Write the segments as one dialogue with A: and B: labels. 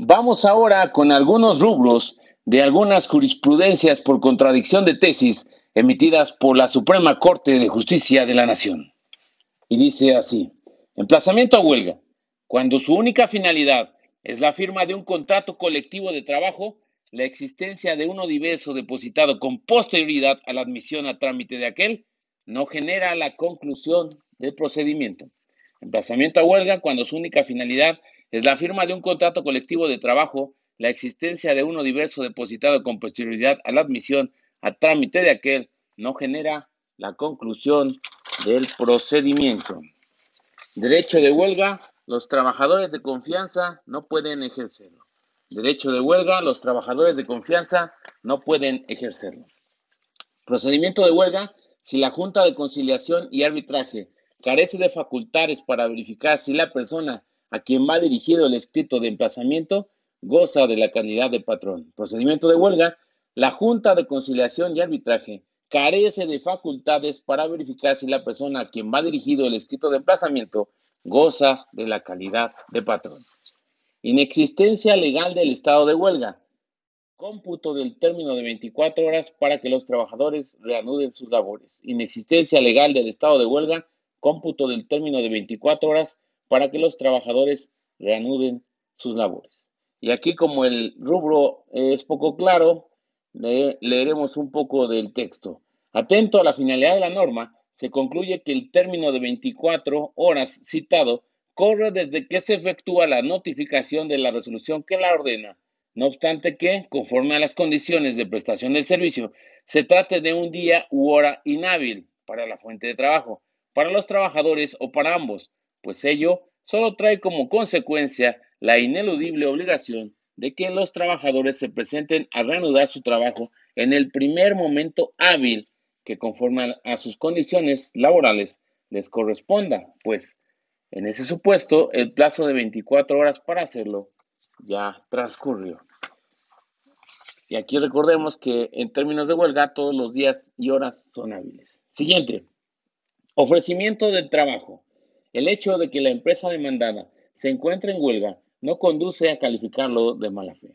A: Vamos ahora con algunos rubros de algunas jurisprudencias por contradicción de tesis emitidas por la Suprema Corte de Justicia de la Nación. Y dice así, emplazamiento a huelga, cuando su única finalidad es la firma de un contrato colectivo de trabajo, la existencia de uno diverso depositado con posterioridad a la admisión a trámite de aquel no genera la conclusión del procedimiento. Emplazamiento a huelga cuando su única finalidad es la firma de un contrato colectivo de trabajo, la existencia de uno diverso depositado con posterioridad a la admisión a trámite de aquel no genera la conclusión del procedimiento. Derecho de huelga, los trabajadores de confianza no pueden ejercerlo. Derecho de huelga, los trabajadores de confianza no pueden ejercerlo. Procedimiento de huelga, si la Junta de Conciliación y Arbitraje carece de facultades para verificar si la persona a quien va dirigido el escrito de emplazamiento goza de la calidad de patrón. Procedimiento de huelga. La Junta de Conciliación y Arbitraje carece de facultades para verificar si la persona a quien va dirigido el escrito de emplazamiento goza de la calidad de patrón. Inexistencia legal del estado de huelga. Cómputo del término de 24 horas para que los trabajadores reanuden sus labores. Inexistencia legal del estado de huelga. Cómputo del término de 24 horas para que los trabajadores reanuden sus labores. Y aquí como el rubro es poco claro, leeremos un poco del texto. Atento a la finalidad de la norma, se concluye que el término de 24 horas citado corre desde que se efectúa la notificación de la resolución que la ordena, no obstante que, conforme a las condiciones de prestación del servicio, se trate de un día u hora inhábil para la fuente de trabajo, para los trabajadores o para ambos, pues ello solo trae como consecuencia la ineludible obligación de que los trabajadores se presenten a reanudar su trabajo en el primer momento hábil que conforme a sus condiciones laborales les corresponda, pues en ese supuesto el plazo de 24 horas para hacerlo ya transcurrió. Y aquí recordemos que en términos de huelga todos los días y horas son hábiles. Siguiente, ofrecimiento del trabajo. El hecho de que la empresa demandada se encuentre en huelga no conduce a calificarlo de mala fe.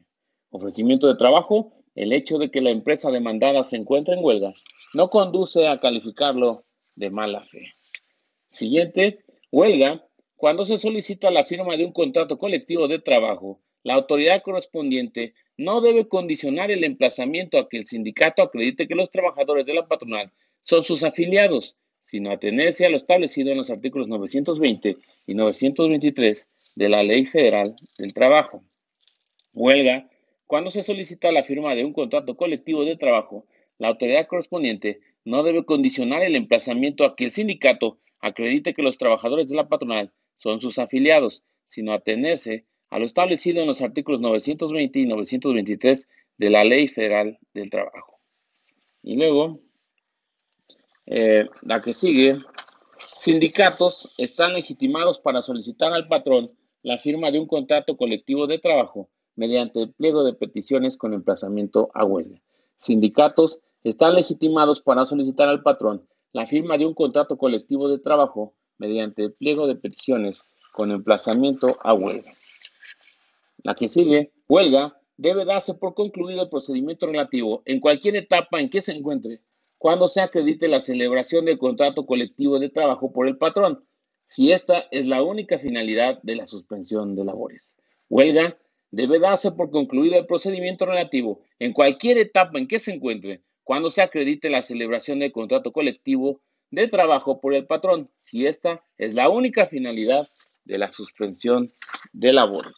A: Ofrecimiento de trabajo. El hecho de que la empresa demandada se encuentre en huelga no conduce a calificarlo de mala fe. Siguiente, huelga. Cuando se solicita la firma de un contrato colectivo de trabajo, la autoridad correspondiente no debe condicionar el emplazamiento a que el sindicato acredite que los trabajadores de la patronal son sus afiliados, sino atenerse a lo establecido en los artículos 920 y 923 de la Ley Federal del Trabajo. Huelga. Cuando se solicita la firma de un contrato colectivo de trabajo, la autoridad correspondiente no debe condicionar el emplazamiento a que el sindicato acredite que los trabajadores de la patronal son sus afiliados, sino atenerse a lo establecido en los artículos 920 y 923 de la Ley Federal del Trabajo. Y luego, eh, la que sigue, sindicatos están legitimados para solicitar al patrón la firma de un contrato colectivo de trabajo mediante el pliego de peticiones con emplazamiento a huelga. Sindicatos están legitimados para solicitar al patrón la firma de un contrato colectivo de trabajo mediante el pliego de peticiones con emplazamiento a huelga. La que sigue, huelga, debe darse por concluido el procedimiento relativo en cualquier etapa en que se encuentre cuando se acredite la celebración del contrato colectivo de trabajo por el patrón, si esta es la única finalidad de la suspensión de labores. Huelga debe darse por concluido el procedimiento relativo en cualquier etapa en que se encuentre cuando se acredite la celebración del contrato colectivo de trabajo por el patrón, si esta es la única finalidad de la suspensión de labores.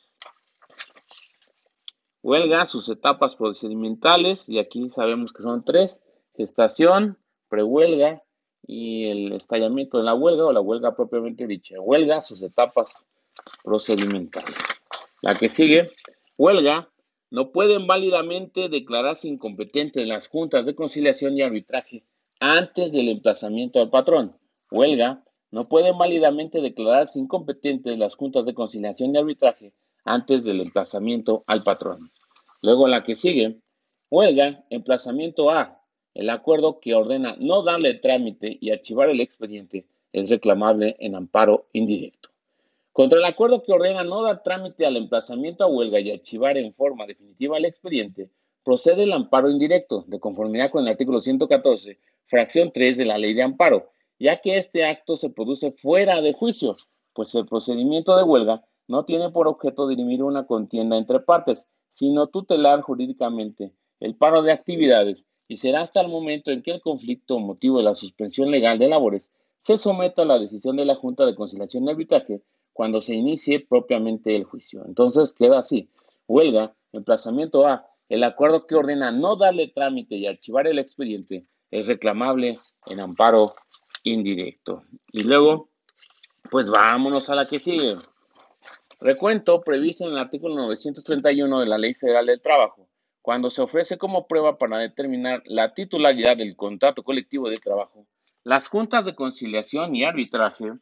A: Huelga, sus etapas procedimentales, y aquí sabemos que son tres, gestación, prehuelga y el estallamiento de la huelga o la huelga propiamente dicha. Huelga, sus etapas procedimentales. La que sigue, huelga, no pueden válidamente declararse incompetentes las juntas de conciliación y arbitraje antes del emplazamiento al patrón. Huelga, no pueden válidamente declararse incompetentes las juntas de conciliación y arbitraje antes del emplazamiento al patrón. Luego la que sigue, huelga, emplazamiento A, el acuerdo que ordena no darle trámite y archivar el expediente es reclamable en amparo indirecto. Contra el acuerdo que ordena no dar trámite al emplazamiento a huelga y archivar en forma definitiva el expediente, procede el amparo indirecto, de conformidad con el artículo 114, fracción 3 de la ley de amparo, ya que este acto se produce fuera de juicio, pues el procedimiento de huelga no tiene por objeto dirimir una contienda entre partes, sino tutelar jurídicamente el paro de actividades y será hasta el momento en que el conflicto motivo de la suspensión legal de labores se someta a la decisión de la Junta de Conciliación y Arbitraje cuando se inicie propiamente el juicio. Entonces queda así. Huelga, emplazamiento A. El acuerdo que ordena no darle trámite y archivar el expediente es reclamable en amparo indirecto. Y luego, pues vámonos a la que sigue. Recuento previsto en el artículo 931 de la Ley Federal del Trabajo, cuando se ofrece como prueba para determinar la titularidad del contrato colectivo de trabajo, las juntas de conciliación y arbitraje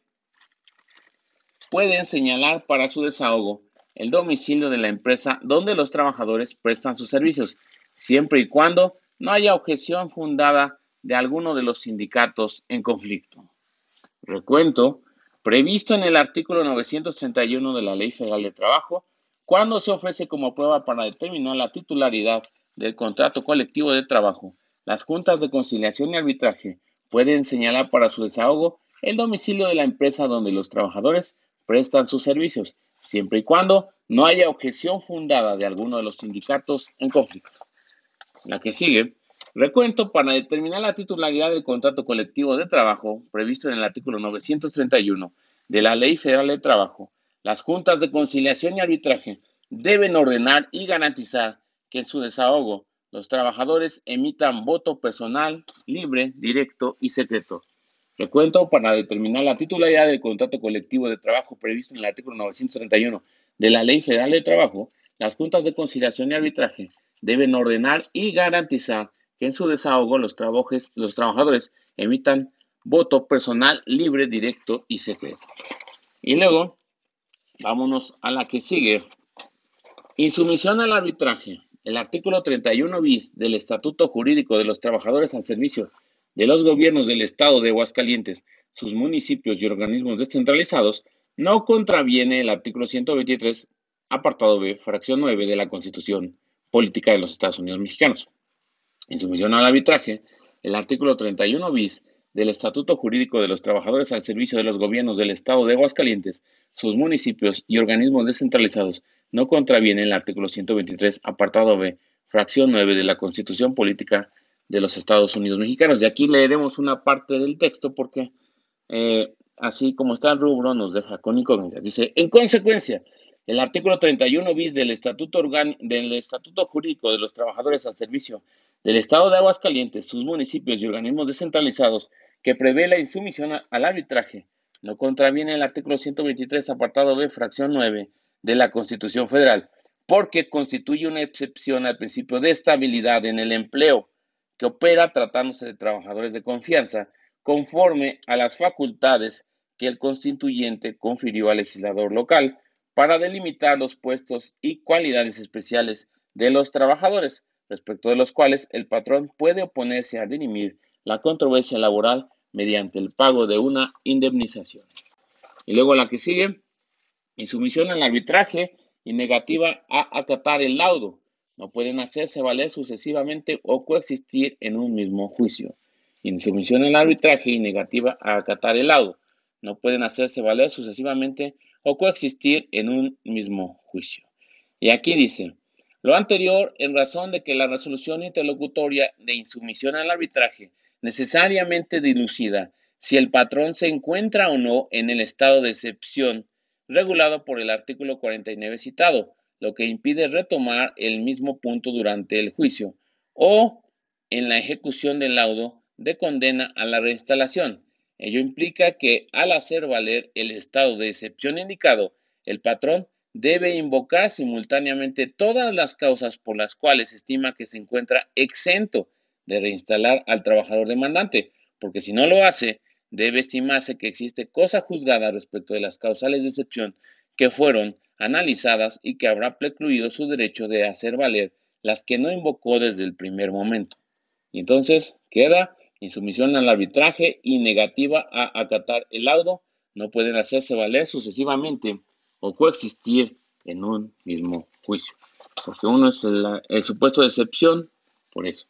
A: pueden señalar para su desahogo el domicilio de la empresa donde los trabajadores prestan sus servicios, siempre y cuando no haya objeción fundada de alguno de los sindicatos en conflicto. Recuento previsto en el artículo 931 de la Ley Federal de Trabajo, cuando se ofrece como prueba para determinar la titularidad del contrato colectivo de trabajo. Las juntas de conciliación y arbitraje pueden señalar para su desahogo el domicilio de la empresa donde los trabajadores prestan sus servicios, siempre y cuando no haya objeción fundada de alguno de los sindicatos en conflicto. La que sigue Recuento para determinar la titularidad del contrato colectivo de trabajo previsto en el artículo 931 de la Ley Federal de Trabajo. Las juntas de conciliación y arbitraje deben ordenar y garantizar que en su desahogo los trabajadores emitan voto personal, libre, directo y secreto. Recuento para determinar la titularidad del contrato colectivo de trabajo previsto en el artículo 931 de la Ley Federal de Trabajo. Las juntas de conciliación y arbitraje deben ordenar y garantizar que en su desahogo los, los trabajadores emitan voto personal libre, directo y secreto. Y luego, vámonos a la que sigue. Insumisión al arbitraje. El artículo 31 bis del Estatuto Jurídico de los Trabajadores al Servicio de los Gobiernos del Estado de Aguascalientes, sus municipios y organismos descentralizados, no contraviene el artículo 123, apartado B, fracción 9 de la Constitución Política de los Estados Unidos Mexicanos. En sumisión al arbitraje, el artículo 31 bis del Estatuto Jurídico de los Trabajadores al Servicio de los Gobiernos del Estado de Aguascalientes, sus municipios y organismos descentralizados no contraviene el artículo 123, apartado B, fracción 9 de la Constitución Política de los Estados Unidos Mexicanos. De aquí leeremos una parte del texto porque eh, así como está el rubro nos deja con incógnitas. Dice, en consecuencia, el artículo 31 bis del Estatuto, del Estatuto Jurídico de los Trabajadores al Servicio del Estado de Aguascalientes, sus municipios y organismos descentralizados, que prevé la insumisión al arbitraje, no contraviene el artículo 123, apartado de fracción 9 de la Constitución Federal, porque constituye una excepción al principio de estabilidad en el empleo, que opera tratándose de trabajadores de confianza, conforme a las facultades que el constituyente confirió al legislador local para delimitar los puestos y cualidades especiales de los trabajadores, respecto de los cuales el patrón puede oponerse a dirimir la controversia laboral mediante el pago de una indemnización. Y luego la que sigue, insumisión al arbitraje y negativa a acatar el laudo. No pueden hacerse valer sucesivamente o coexistir en un mismo juicio. Insumisión al arbitraje y negativa a acatar el laudo. No pueden hacerse valer sucesivamente o coexistir en un mismo juicio. Y aquí dice, lo anterior en razón de que la resolución interlocutoria de insumisión al arbitraje necesariamente dilucida si el patrón se encuentra o no en el estado de excepción regulado por el artículo 49 citado, lo que impide retomar el mismo punto durante el juicio o en la ejecución del laudo de condena a la reinstalación, Ello implica que al hacer valer el estado de excepción indicado, el patrón debe invocar simultáneamente todas las causas por las cuales estima que se encuentra exento de reinstalar al trabajador demandante, porque si no lo hace, debe estimarse que existe cosa juzgada respecto de las causales de excepción que fueron analizadas y que habrá precluido su derecho de hacer valer las que no invocó desde el primer momento. Y entonces queda insumisión al arbitraje y negativa a acatar el laudo, no pueden hacerse valer sucesivamente o coexistir en un mismo juicio, porque uno es el, supuesto de excepción, por eso.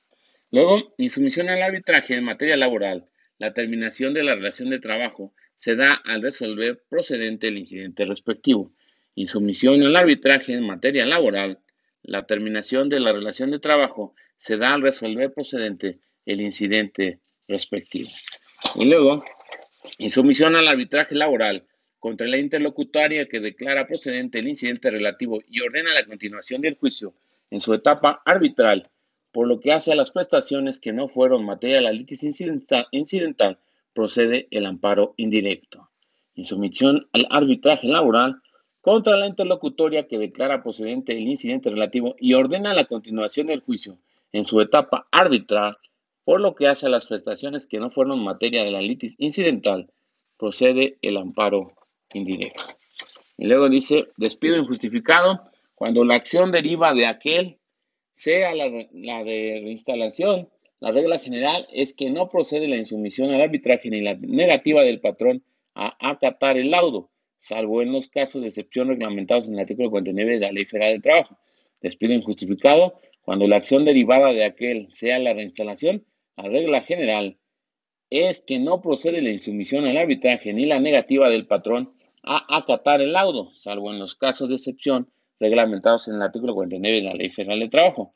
A: Luego, insumisión al arbitraje en materia laboral, la terminación de la relación de trabajo se da al resolver procedente el incidente respectivo. Insumisión al arbitraje en materia laboral, la terminación de la relación de trabajo se da al resolver procedente el incidente respectivo. Y luego, insumisión al arbitraje laboral contra la interlocutoria que declara procedente el incidente relativo y ordena la continuación del juicio en su etapa arbitral, por lo que hace a las prestaciones que no fueron materia de la litis incidental, procede el amparo indirecto. Insumisión al arbitraje laboral contra la interlocutoria que declara procedente el incidente relativo y ordena la continuación del juicio en su etapa arbitral, por lo que hace a las prestaciones que no fueron materia de la litis incidental, procede el amparo indirecto. Y luego dice, despido injustificado, cuando la acción deriva de aquel, sea la, de reinstalación, la regla general es que no procede la insumisión al arbitraje ni la negativa del patrón a acatar el laudo, salvo en los casos de excepción reglamentados en el artículo 49 de la Ley Federal del Trabajo. Despido injustificado, cuando la acción derivada de aquel sea la reinstalación, la regla general es que no procede la insumisión al arbitraje ni la negativa del patrón a acatar el laudo, salvo en los casos de excepción reglamentados en el artículo 49 de la Ley Federal de Trabajo.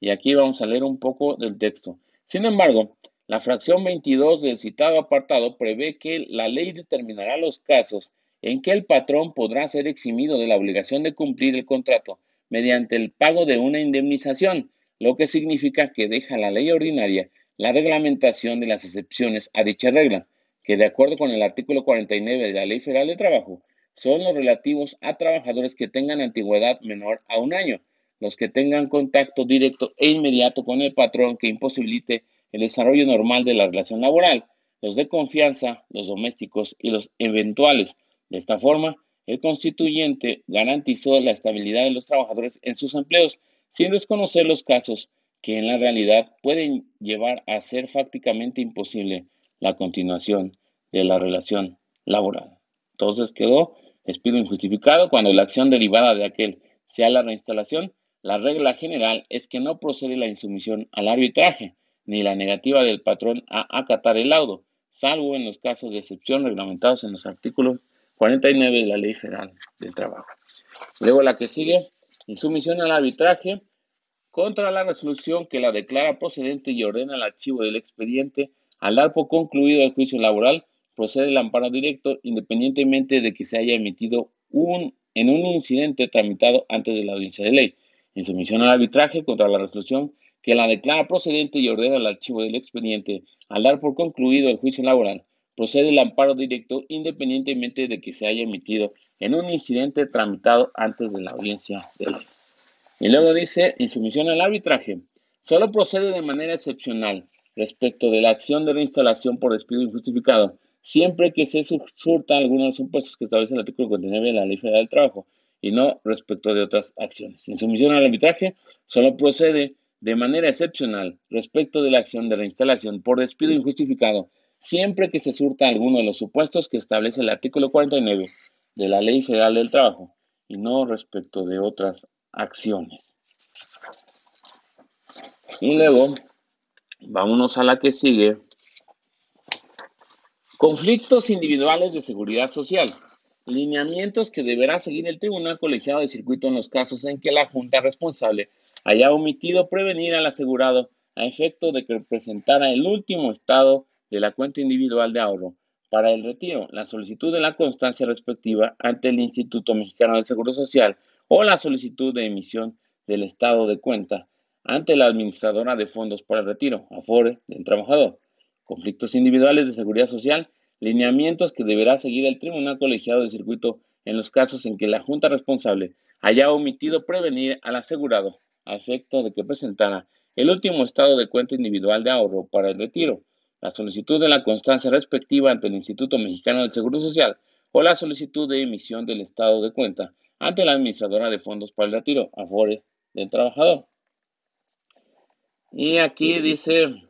A: Y aquí vamos a leer un poco del texto. Sin embargo, la fracción 22 del citado apartado prevé que la ley determinará los casos en que el patrón podrá ser eximido de la obligación de cumplir el contrato mediante el pago de una indemnización, lo que significa que deja la ley ordinaria la reglamentación de las excepciones a dicha regla, que de acuerdo con el artículo 49 de la Ley Federal de Trabajo, son los relativos a trabajadores que tengan antigüedad menor a un año, los que tengan contacto directo e inmediato con el patrón que imposibilite el desarrollo normal de la relación laboral, los de confianza, los domésticos y los eventuales. De esta forma, el constituyente garantizó la estabilidad de los trabajadores en sus empleos, sin desconocer los casos que en la realidad pueden llevar a ser fácticamente imposible la continuación de la relación laboral. Entonces quedó despido injustificado cuando la acción derivada de aquel sea la reinstalación. La regla general es que no procede la insumisión al arbitraje ni la negativa del patrón a acatar el laudo, salvo en los casos de excepción reglamentados en los artículos 49 de la Ley Federal del Trabajo. Luego la que sigue, insumisión al arbitraje contra la resolución que la declara procedente y ordena el archivo del expediente al dar por concluido el juicio laboral, procede el amparo directo independientemente de que se haya emitido un, en un incidente tramitado antes de la audiencia de ley. En sumisión al arbitraje contra la resolución que la declara procedente y ordena el archivo del expediente al dar por concluido el juicio laboral, procede el amparo directo independientemente de que se haya emitido en un incidente tramitado antes de la audiencia de ley. Y luego dice, insumisión al arbitraje, solo procede de manera excepcional respecto de la acción de reinstalación por despido injustificado, siempre que se surta alguno de los supuestos que establece el artículo 49 de la Ley Federal del Trabajo y no respecto de otras acciones. Insumisión al arbitraje solo procede de manera excepcional respecto de la acción de reinstalación por despido injustificado, siempre que se surta alguno de los supuestos que establece el artículo 49 de la Ley Federal del Trabajo y no respecto de otras acciones. Y luego Vámonos a la que sigue. Conflictos individuales de seguridad social. Lineamientos que deberá seguir el Tribunal Colegiado de Circuito en los casos en que la Junta responsable haya omitido prevenir al asegurado a efecto de que presentara el último estado de la cuenta individual de ahorro para el retiro, la solicitud de la constancia respectiva ante el Instituto Mexicano del Seguro Social o la solicitud de emisión del estado de cuenta ante la administradora de fondos para el retiro, AFORE, del trabajador, conflictos individuales de seguridad social, lineamientos que deberá seguir el Tribunal Colegiado de Circuito en los casos en que la Junta responsable haya omitido prevenir al asegurado a efecto de que presentara el último estado de cuenta individual de ahorro para el retiro, la solicitud de la constancia respectiva ante el Instituto Mexicano del Seguro Social o la solicitud de emisión del estado de cuenta ante la administradora de fondos para el retiro, AFORE, del trabajador. Y aquí dice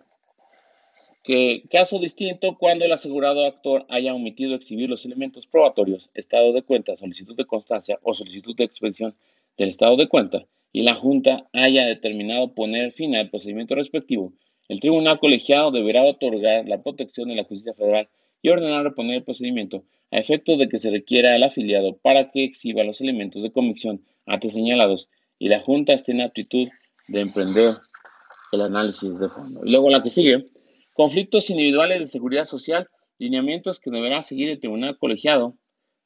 A: que caso distinto cuando el asegurado actor haya omitido exhibir los elementos probatorios, estado de cuenta, solicitud de constancia o solicitud de expedición del estado de cuenta y la Junta haya determinado poner fin al procedimiento respectivo, el tribunal colegiado deberá otorgar la protección de la justicia federal y ordenar reponer el procedimiento a efecto de que se requiera al afiliado para que exhiba los elementos de convicción antes señalados y la Junta esté en aptitud de emprender el análisis de fondo. Y luego la que sigue, conflictos individuales de seguridad social, lineamientos que deberá seguir el tribunal colegiado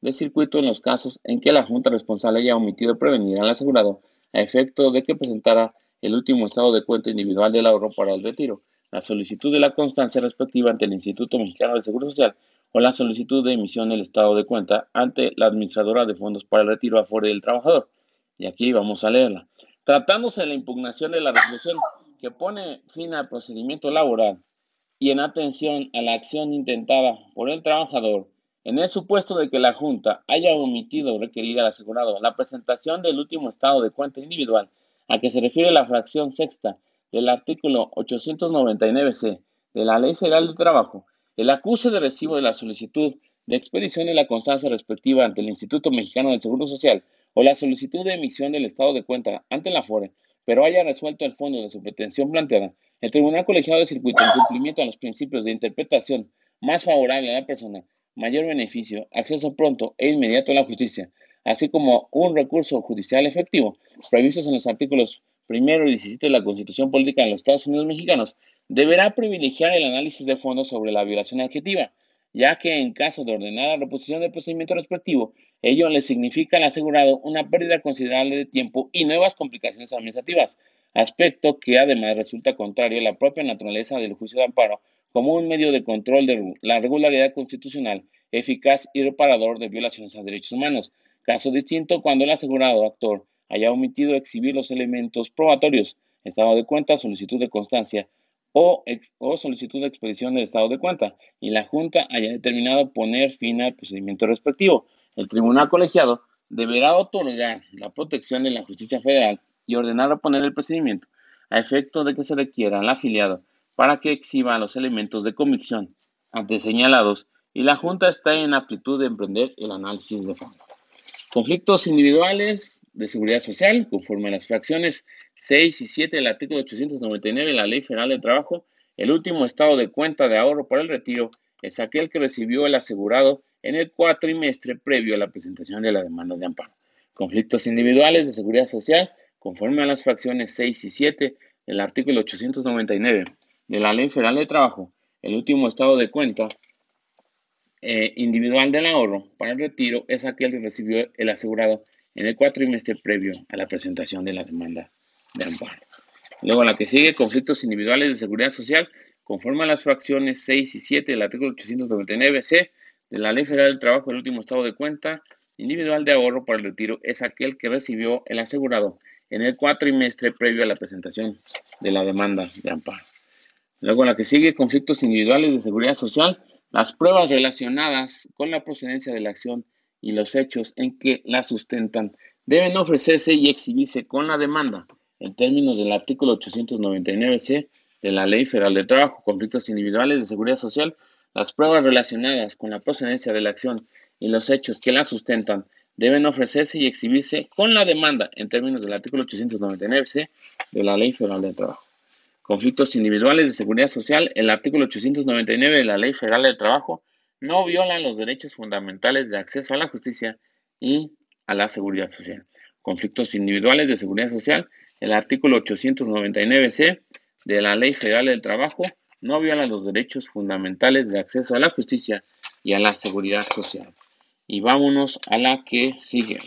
A: de circuito en los casos en que la Junta responsable haya omitido prevenir al asegurado a efecto de que presentara el último estado de cuenta individual del ahorro para el retiro, la solicitud de la constancia respectiva ante el Instituto Mexicano del Seguro Social o la solicitud de emisión del estado de cuenta ante la administradora de fondos para el retiro a favor del trabajador. Y aquí vamos a leerla. Tratándose de la impugnación de la resolución que pone fin al procedimiento laboral y en atención a la acción intentada por el trabajador, en el supuesto de que la Junta haya omitido requerir al asegurado la presentación del último estado de cuenta individual a que se refiere la fracción sexta del artículo 899c de la Ley Federal del Trabajo, el acuse de recibo de la solicitud de expedición de la constancia respectiva ante el Instituto Mexicano del Seguro Social o la solicitud de emisión del estado de cuenta ante la FORE, pero haya resuelto el fondo de su pretensión planteada, el Tribunal Colegiado de Circuito, en cumplimiento a los principios de interpretación más favorable a la persona, mayor beneficio, acceso pronto e inmediato a la justicia, así como un recurso judicial efectivo, previstos en los artículos primero y 17 de la Constitución Política de los Estados Unidos Mexicanos, deberá privilegiar el análisis de fondo sobre la violación adjetiva, ya que en caso de ordenar la reposición del procedimiento respectivo, ello le significa al asegurado una pérdida considerable de tiempo y nuevas complicaciones administrativas, aspecto que además resulta contrario a la propia naturaleza del juicio de amparo como un medio de control de la regularidad constitucional eficaz y reparador de violaciones a derechos humanos. Caso distinto cuando el asegurado actor haya omitido exhibir los elementos probatorios, estado de cuenta, solicitud de constancia o, solicitud de expedición del estado de cuenta y la Junta haya determinado poner fin al procedimiento respectivo. El tribunal colegiado deberá otorgar la protección de la justicia federal y ordenar reponer el procedimiento a efecto de que se requiera al afiliado para que exhiba los elementos de convicción antes señalados y la Junta está en aptitud de emprender el análisis de fondo. Conflictos individuales de seguridad social, conforme a las fracciones 6 y 7 del artículo 899 de la Ley Federal de Trabajo, el último estado de cuenta de ahorro para el retiro es aquel que recibió el asegurado en el cuatrimestre previo a la presentación de la demanda de amparo. Conflictos individuales de seguridad social, conforme a las fracciones 6 y 7 del artículo 899 de la Ley Federal de Trabajo, el último estado de cuenta eh, individual del ahorro para el retiro es aquel que recibió el asegurado en el cuatrimestre previo a la presentación de la demanda de amparo. Luego la que sigue, conflictos individuales de seguridad social, conforme a las fracciones 6 y 7 del artículo 899c de la Ley Federal del Trabajo, el último estado de cuenta individual de ahorro para el retiro es aquel que recibió el asegurado en el cuatrimestre previo a la presentación de la demanda de amparo. Luego la que sigue, conflictos individuales de seguridad social. Las pruebas relacionadas con la procedencia de la acción y los hechos en que la sustentan deben ofrecerse y exhibirse con la demanda en términos del artículo 899c de la Ley Federal de Trabajo. Conflictos individuales de seguridad social. Las pruebas relacionadas con la procedencia de la acción y los hechos que la sustentan deben ofrecerse y exhibirse con la demanda en términos del artículo 899c de la Ley Federal de Trabajo conflictos individuales de seguridad social, el artículo 899 de la Ley Federal del Trabajo no violan los derechos fundamentales de acceso a la justicia y a la seguridad social. Conflictos individuales de seguridad social, el artículo 899c de la Ley Federal del Trabajo no viola los derechos fundamentales de acceso a la justicia y a la seguridad social. Y vámonos a la que sigue.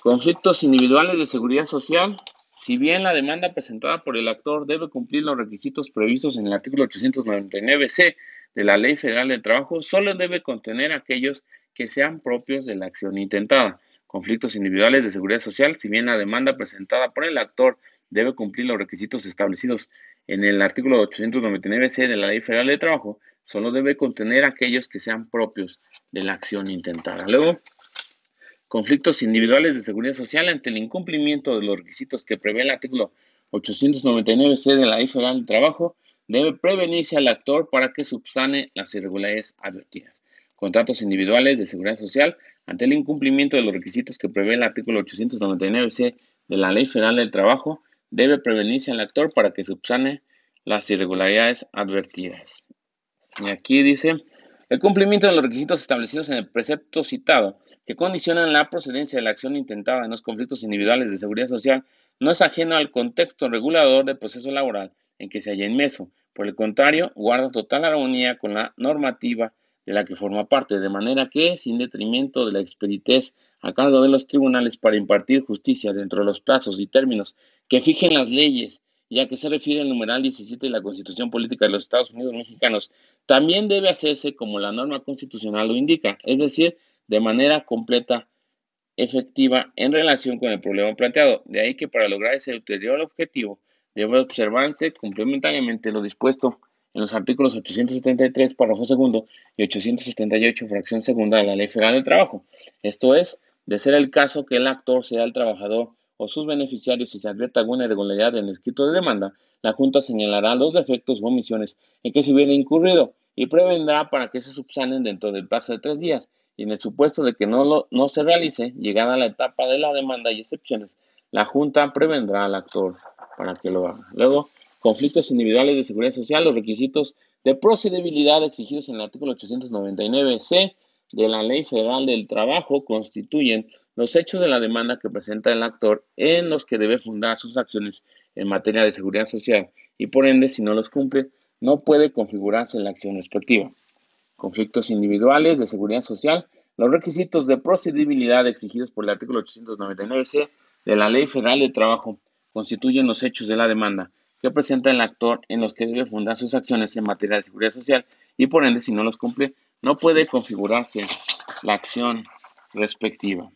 A: Conflictos individuales de seguridad social, si bien la demanda presentada por el actor debe cumplir los requisitos previstos en el artículo 899c de la Ley Federal del Trabajo, solo debe contener aquellos que sean propios de la acción intentada. Conflictos individuales de seguridad social, si bien la demanda presentada por el actor debe cumplir los requisitos establecidos en el artículo 899c de la Ley Federal del Trabajo, solo debe contener aquellos que sean propios de la acción intentada. Luego, conflictos individuales de seguridad social ante el incumplimiento de los requisitos que prevé el artículo 899C de la Ley Federal del Trabajo, debe prevenirse al actor para que subsane las irregularidades advertidas. Contratos individuales de seguridad social ante el incumplimiento de los requisitos que prevé el artículo 899c de la Ley Federal del Trabajo, debe prevenirse al actor para que subsane las irregularidades advertidas. Y aquí dice, el cumplimiento de los requisitos establecidos en el precepto citado, que condicionan la procedencia de la acción intentada en los conflictos individuales de seguridad social, no es ajeno al contexto regulador del proceso laboral en que se halla inmerso. Por el contrario, guarda total armonía con la normativa de la que forma parte, de manera que, sin detrimento de la expeditez a cargo de los tribunales para impartir justicia dentro de los plazos y términos que fijen las leyes, ya que se refiere al numeral 17 de la Constitución Política de los Estados Unidos Mexicanos, también debe hacerse como la norma constitucional lo indica, es decir, de manera completa, efectiva en relación con el problema planteado. De ahí que para lograr ese ulterior objetivo debe observarse complementariamente lo dispuesto en los artículos 873, párrafo segundo, y 878, fracción segunda de la Ley Federal del Trabajo. Esto es, de ser el caso que el actor sea el trabajador o sus beneficiarios si se advierte alguna irregularidad en el escrito de demanda, la Junta señalará los defectos o omisiones en que se hubiera incurrido y prevendrá para que se subsanen dentro del plazo de tres días y en el supuesto de que no, lo, no se realice, llegada la etapa de la demanda y excepciones, la Junta prevendrá al actor para que lo haga. Luego, conflictos individuales de seguridad social, los requisitos de procedibilidad exigidos en el artículo 899c de la Ley Federal del Trabajo constituyen los hechos de la demanda que presenta el actor en los que debe fundar sus acciones en materia de seguridad social y por ende, si no los cumple, no puede configurarse la acción respectiva. Conflictos individuales de seguridad social. Los requisitos de procedibilidad exigidos por el artículo 899c de la Ley Federal de Trabajo constituyen los hechos de la demanda que presenta el actor en los que debe fundar sus acciones en materia de seguridad social y por ende, si no los cumple, no puede configurarse la acción respectiva.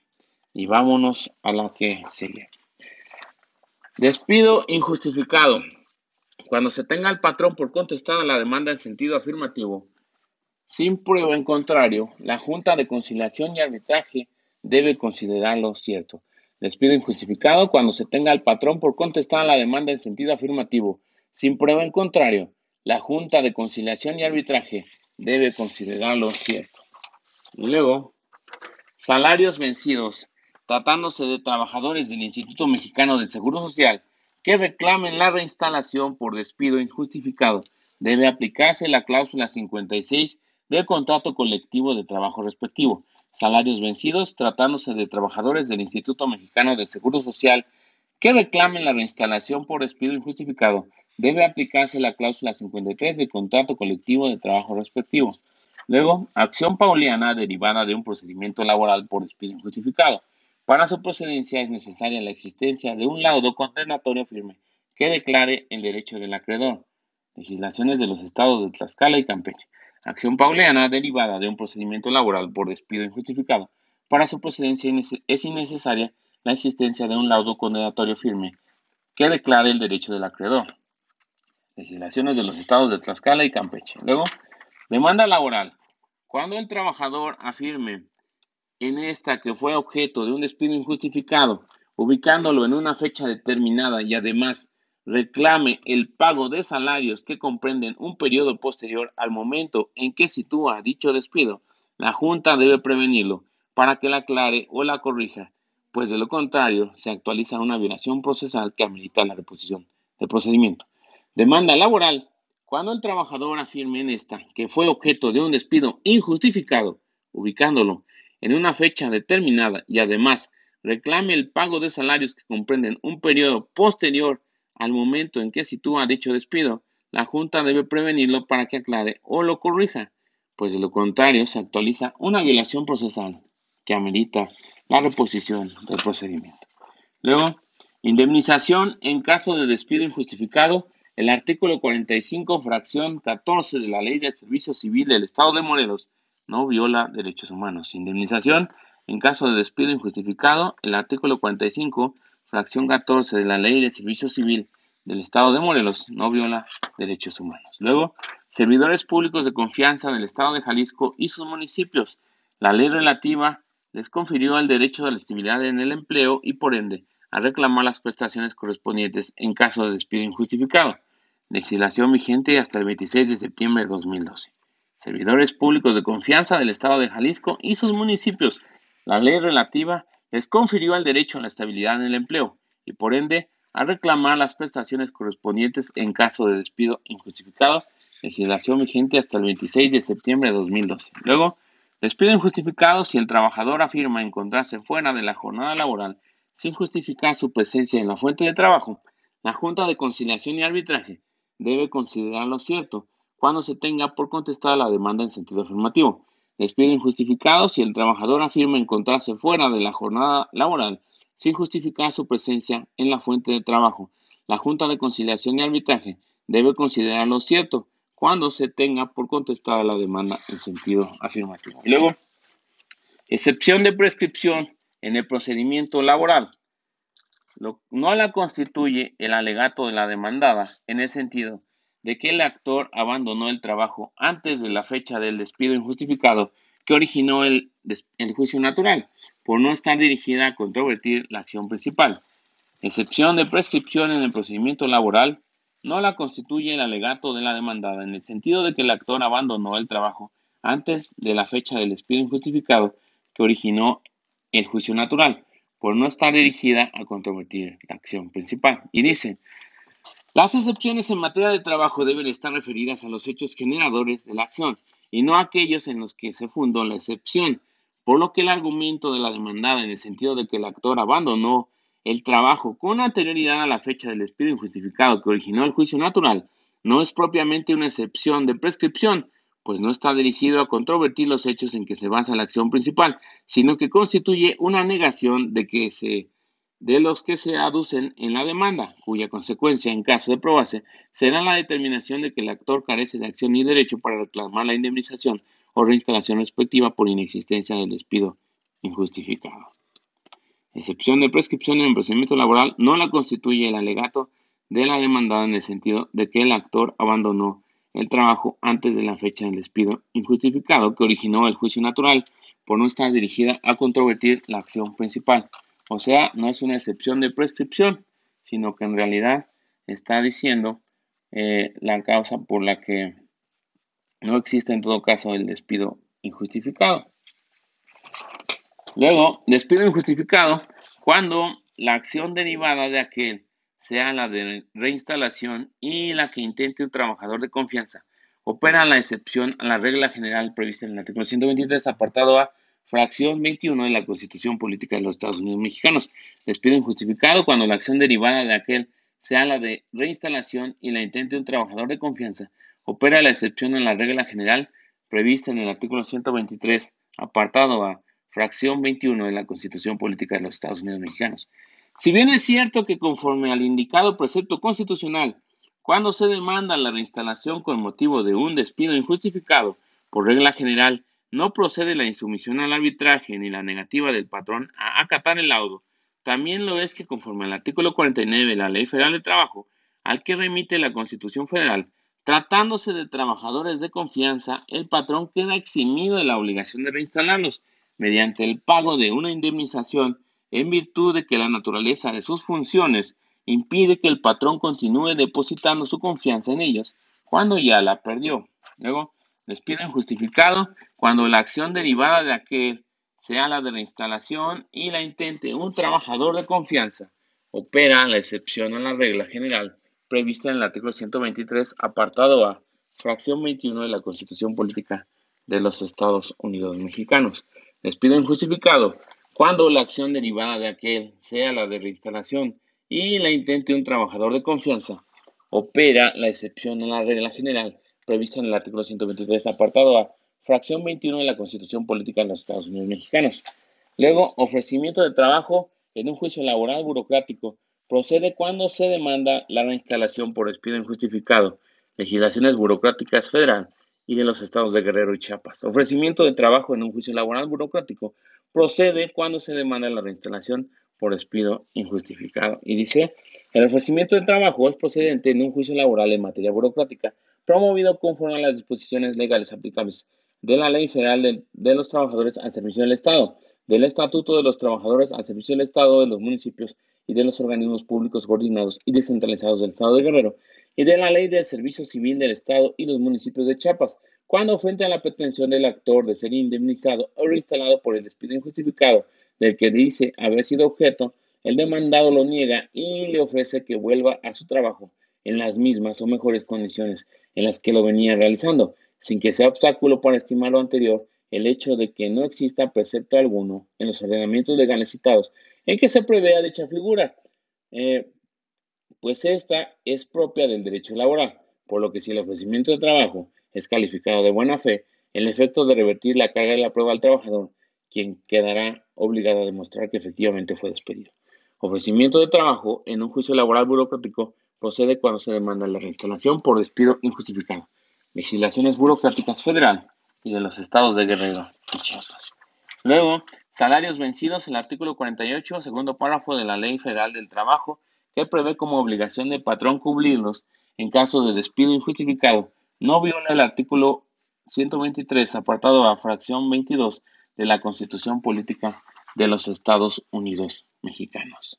A: Y vámonos a la que sigue. Despido injustificado. Cuando se tenga al patrón por contestada la demanda en sentido afirmativo, sin prueba en contrario, la Junta de Conciliación y Arbitraje debe considerarlo cierto. Despido injustificado cuando se tenga al patrón por contestar la demanda en sentido afirmativo. Sin prueba en contrario, la Junta de Conciliación y Arbitraje debe considerarlo cierto. luego, salarios vencidos. Tratándose de trabajadores del Instituto Mexicano del Seguro Social que reclamen la reinstalación por despido injustificado, debe aplicarse la cláusula 56 del contrato colectivo de trabajo respectivo salarios vencidos, tratándose de trabajadores del Instituto Mexicano del Seguro Social que reclamen la reinstalación por despido injustificado, debe aplicarse la cláusula 53 del contrato colectivo de trabajo respectivo. Luego, acción pauliana derivada de un procedimiento laboral por despido injustificado. Para su procedencia es necesaria la existencia de un laudo condenatorio firme que declare el derecho del acreedor. Legislaciones de los estados de Tlaxcala y Campeche. Acción pauleana derivada de un procedimiento laboral por despido injustificado. Para su procedencia es innecesaria la existencia de un laudo condenatorio firme que declare el derecho del acreedor. Legislaciones de los estados de Tlaxcala y Campeche. Luego, demanda laboral. Cuando el trabajador afirme en esta que fue objeto de un despido injustificado, ubicándolo en una fecha determinada y además reclame el pago de salarios que comprenden un periodo posterior al momento en que sitúa dicho despido, la Junta debe prevenirlo para que la aclare o la corrija, pues de lo contrario se actualiza una violación procesal que amerita la reposición del procedimiento. Demanda laboral. Cuando el trabajador afirme en esta que fue objeto de un despido injustificado, ubicándolo en una fecha determinada y además reclame el pago de salarios que comprenden un periodo posterior al momento en que sitúa dicho despido, la Junta debe prevenirlo para que aclare o lo corrija, pues de lo contrario se actualiza una violación procesal que amerita la reposición del procedimiento. Luego, indemnización en caso de despido injustificado. El artículo 45, fracción 14 de la Ley del Servicio Civil del Estado de Morelos no viola derechos humanos. Indemnización en caso de despido injustificado. El artículo 45, fracción 14 de la Ley de Servicio Civil del Estado de Morelos no viola derechos humanos. Luego, servidores públicos de confianza del Estado de Jalisco y sus municipios. La ley relativa les confirió el derecho a la estabilidad en el empleo y por ende a reclamar las prestaciones correspondientes en caso de despido injustificado. legislación vigente hasta el 26 de septiembre de 2012. Servidores públicos de confianza del Estado de Jalisco y sus municipios. La ley relativa les confirió el derecho a la estabilidad en el empleo y por ende a reclamar las prestaciones correspondientes en caso de despido injustificado, legislación vigente hasta el 26 de septiembre de 2012. Luego, despido injustificado si el trabajador afirma encontrarse fuera de la jornada laboral sin justificar su presencia en la fuente de trabajo, la Junta de Conciliación y Arbitraje debe considerarlo cierto cuando se tenga por contestada la demanda en sentido afirmativo. Despido injustificado si el trabajador afirma encontrarse fuera de la jornada laboral sin justificar su presencia en la fuente de trabajo. La Junta de Conciliación y Arbitraje debe considerarlo cierto cuando se tenga por contestada la demanda en sentido afirmativo. Luego, excepción de prescripción en el procedimiento laboral. no la constituye el alegato de la demandada en el sentido de que el actor abandonó el trabajo antes de la fecha del despido injustificado que originó el, el juicio natural, por no estar dirigida a controvertir la acción principal. Excepción de prescripción en el procedimiento laboral no la constituye el alegato de la demandada en el sentido de que el actor abandonó el trabajo antes de la fecha del despido injustificado que originó el juicio natural, por no estar dirigida a controvertir la acción principal. Y dice, las excepciones en materia de trabajo deben estar referidas a los hechos generadores de la acción y no a aquellos en los que se fundó la excepción, por lo que el argumento de la demandada en el sentido de que el actor abandonó el trabajo con anterioridad a la fecha del despido injustificado que originó el juicio natural no es propiamente una excepción de prescripción, pues no está dirigido a controvertir los hechos en que se basa la acción principal, sino que constituye una negación de que se de los que se aducen en la demanda, cuya consecuencia, en caso de probarse, será la determinación de que el actor carece de acción y derecho para reclamar la indemnización o reinstalación respectiva por inexistencia del despido injustificado. Excepción de prescripción en el procedimiento laboral no la constituye el alegato de la demandada en el sentido de que el actor abandonó el trabajo antes de la fecha del despido injustificado que originó el juicio natural por no estar dirigida a controvertir la acción principal. O sea, no es una excepción de prescripción, sino que en realidad está diciendo eh, la causa por la que no existe en todo caso el despido injustificado. Luego, despido injustificado cuando la acción derivada de aquel sea la de reinstalación y la que intente un trabajador de confianza. Opera la excepción a la regla general prevista en el artículo 123, apartado A, fracción 21 de la Constitución Política de los Estados Unidos Mexicanos. Despido injustificado cuando la acción derivada de aquel sea la de reinstalación y la intente un trabajador de confianza. Opera la excepción a la regla general prevista en el artículo 123, apartado A, fracción 21 de la Constitución Política de los Estados Unidos Mexicanos. Si bien es cierto que conforme al indicado precepto constitucional, cuando se demanda la reinstalación con motivo de un despido injustificado, por regla general, no procede la insumisión al arbitraje ni la negativa del patrón a acatar el laudo, también lo es que conforme al artículo 49 de la Ley Federal de Trabajo, al que remite la Constitución Federal, tratándose de trabajadores de confianza, el patrón queda eximido de la obligación de reinstalarlos mediante el pago de una indemnización en virtud de que la naturaleza de sus funciones impide que el patrón continúe depositando su confianza en ellos cuando ya la perdió. Luego, despido injustificado cuando la acción derivada de aquel sea la de la instalación y la intente un trabajador de confianza, opera la excepción a la regla general prevista en el artículo 123, apartado A, fracción 21 de la Constitución Política de los Estados Unidos Mexicanos. Despido injustificado cuando la acción derivada de aquel sea la de reinstalación y la intente un trabajador de confianza, opera la excepción a la regla general prevista en el artículo 123, apartado A, fracción 21 de la Constitución Política de los Estados Unidos Mexicanos. Luego, ofrecimiento de trabajo en un juicio laboral burocrático procede cuando se demanda la reinstalación por despido injustificado, legislaciones burocráticas federal y de los estados de Guerrero y Chiapas. Ofrecimiento de trabajo en un juicio laboral burocrático procede cuando se demanda la reinstalación por despido injustificado. Y dice, el ofrecimiento de trabajo es procedente en un juicio laboral en materia burocrática, promovido conforme a las disposiciones legales aplicables de la Ley Federal de, los Trabajadores al Servicio del Estado, del Estatuto de los Trabajadores al Servicio del Estado de los municipios y de los organismos públicos coordinados y descentralizados del Estado de Guerrero, y de la Ley del Servicio Civil del Estado y los municipios de Chiapas, cuando frente a la pretensión del actor de ser indemnizado o reinstalado por el despido injustificado del que dice haber sido objeto, el demandado lo niega y le ofrece que vuelva a su trabajo en las mismas o mejores condiciones en las que lo venía realizando, sin que sea obstáculo para estimar lo anterior el hecho de que no exista precepto alguno en los ordenamientos legales citados en que se prevea dicha figura, eh, pues esta es propia del derecho laboral, por lo que si el ofrecimiento de trabajo es calificado de buena fe, el efecto de revertir la carga de la prueba al trabajador, quien quedará obligado a demostrar que efectivamente fue despedido. Ofrecimiento de trabajo en un juicio laboral burocrático procede cuando se demanda la reinstalación por despido injustificado. Legislaciones burocráticas federal y de los estados de Guerrero y Chiapas. Luego, salarios vencidos, el artículo 48, segundo párrafo de la Ley Federal del Trabajo, que prevé como obligación del patrón cubrirlos en caso de despido injustificado no viola el artículo 123, apartado a fracción 22 de la Constitución Política de los Estados Unidos Mexicanos.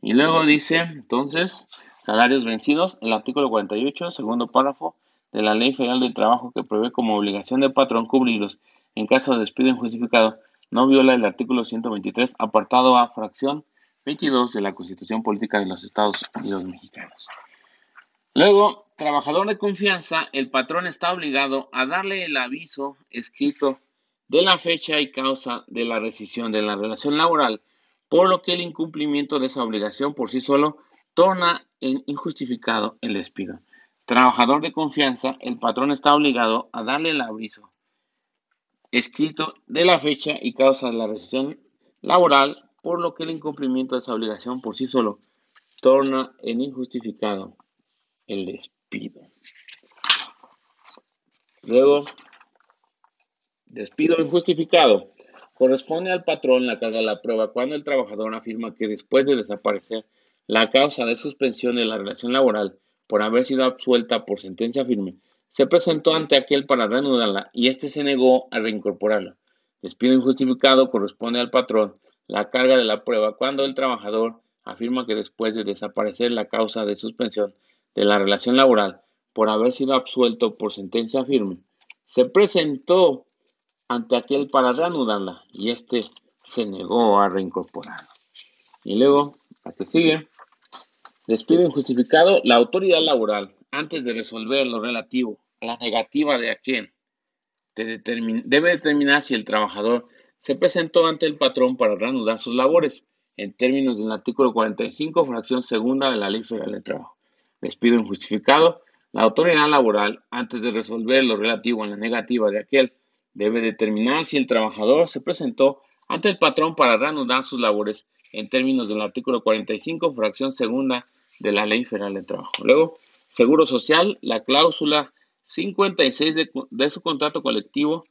A: Y luego dice, entonces, salarios vencidos, el artículo 48, segundo párrafo de la Ley Federal del Trabajo que prevé como obligación del patrón cubrirlos en caso de despido injustificado, no viola el artículo 123, apartado a fracción 22 de la Constitución Política de los Estados Unidos Mexicanos. Luego, trabajador de confianza, el patrón está obligado a darle el aviso escrito de la fecha y causa de la rescisión de la relación laboral, por lo que el incumplimiento de esa obligación por sí solo torna en injustificado el despido. Trabajador de confianza, el patrón está obligado a darle el aviso escrito de la fecha y causa de la rescisión laboral, por lo que el incumplimiento de esa obligación por sí solo torna en injustificado el despido. Luego, despido injustificado. Corresponde al patrón la carga de la prueba cuando el trabajador afirma que después de desaparecer la causa de suspensión de la relación laboral por haber sido absuelta por sentencia firme, se presentó ante aquel para reanudarla y éste se negó a reincorporarla. Despido injustificado corresponde al patrón la carga de la prueba cuando el trabajador afirma que después de desaparecer la causa de suspensión de la relación laboral por haber sido absuelto por sentencia firme, se presentó ante aquel para reanudarla y éste se negó a reincorporarla. Y luego, a que sigue, despido injustificado, la autoridad laboral, antes de resolver lo relativo a la negativa de aquel, debe determinar si el trabajador se presentó ante el patrón para reanudar sus labores, en términos del artículo 45, fracción segunda de la Ley Federal de Trabajo despido injustificado, la autoridad laboral, antes de resolver lo relativo a la negativa de aquel, debe determinar si el trabajador se presentó ante el patrón para reanudar sus labores en términos del artículo 45, fracción segunda de la Ley Federal de Trabajo. Luego, Seguro Social, la cláusula 56 de, su contrato colectivo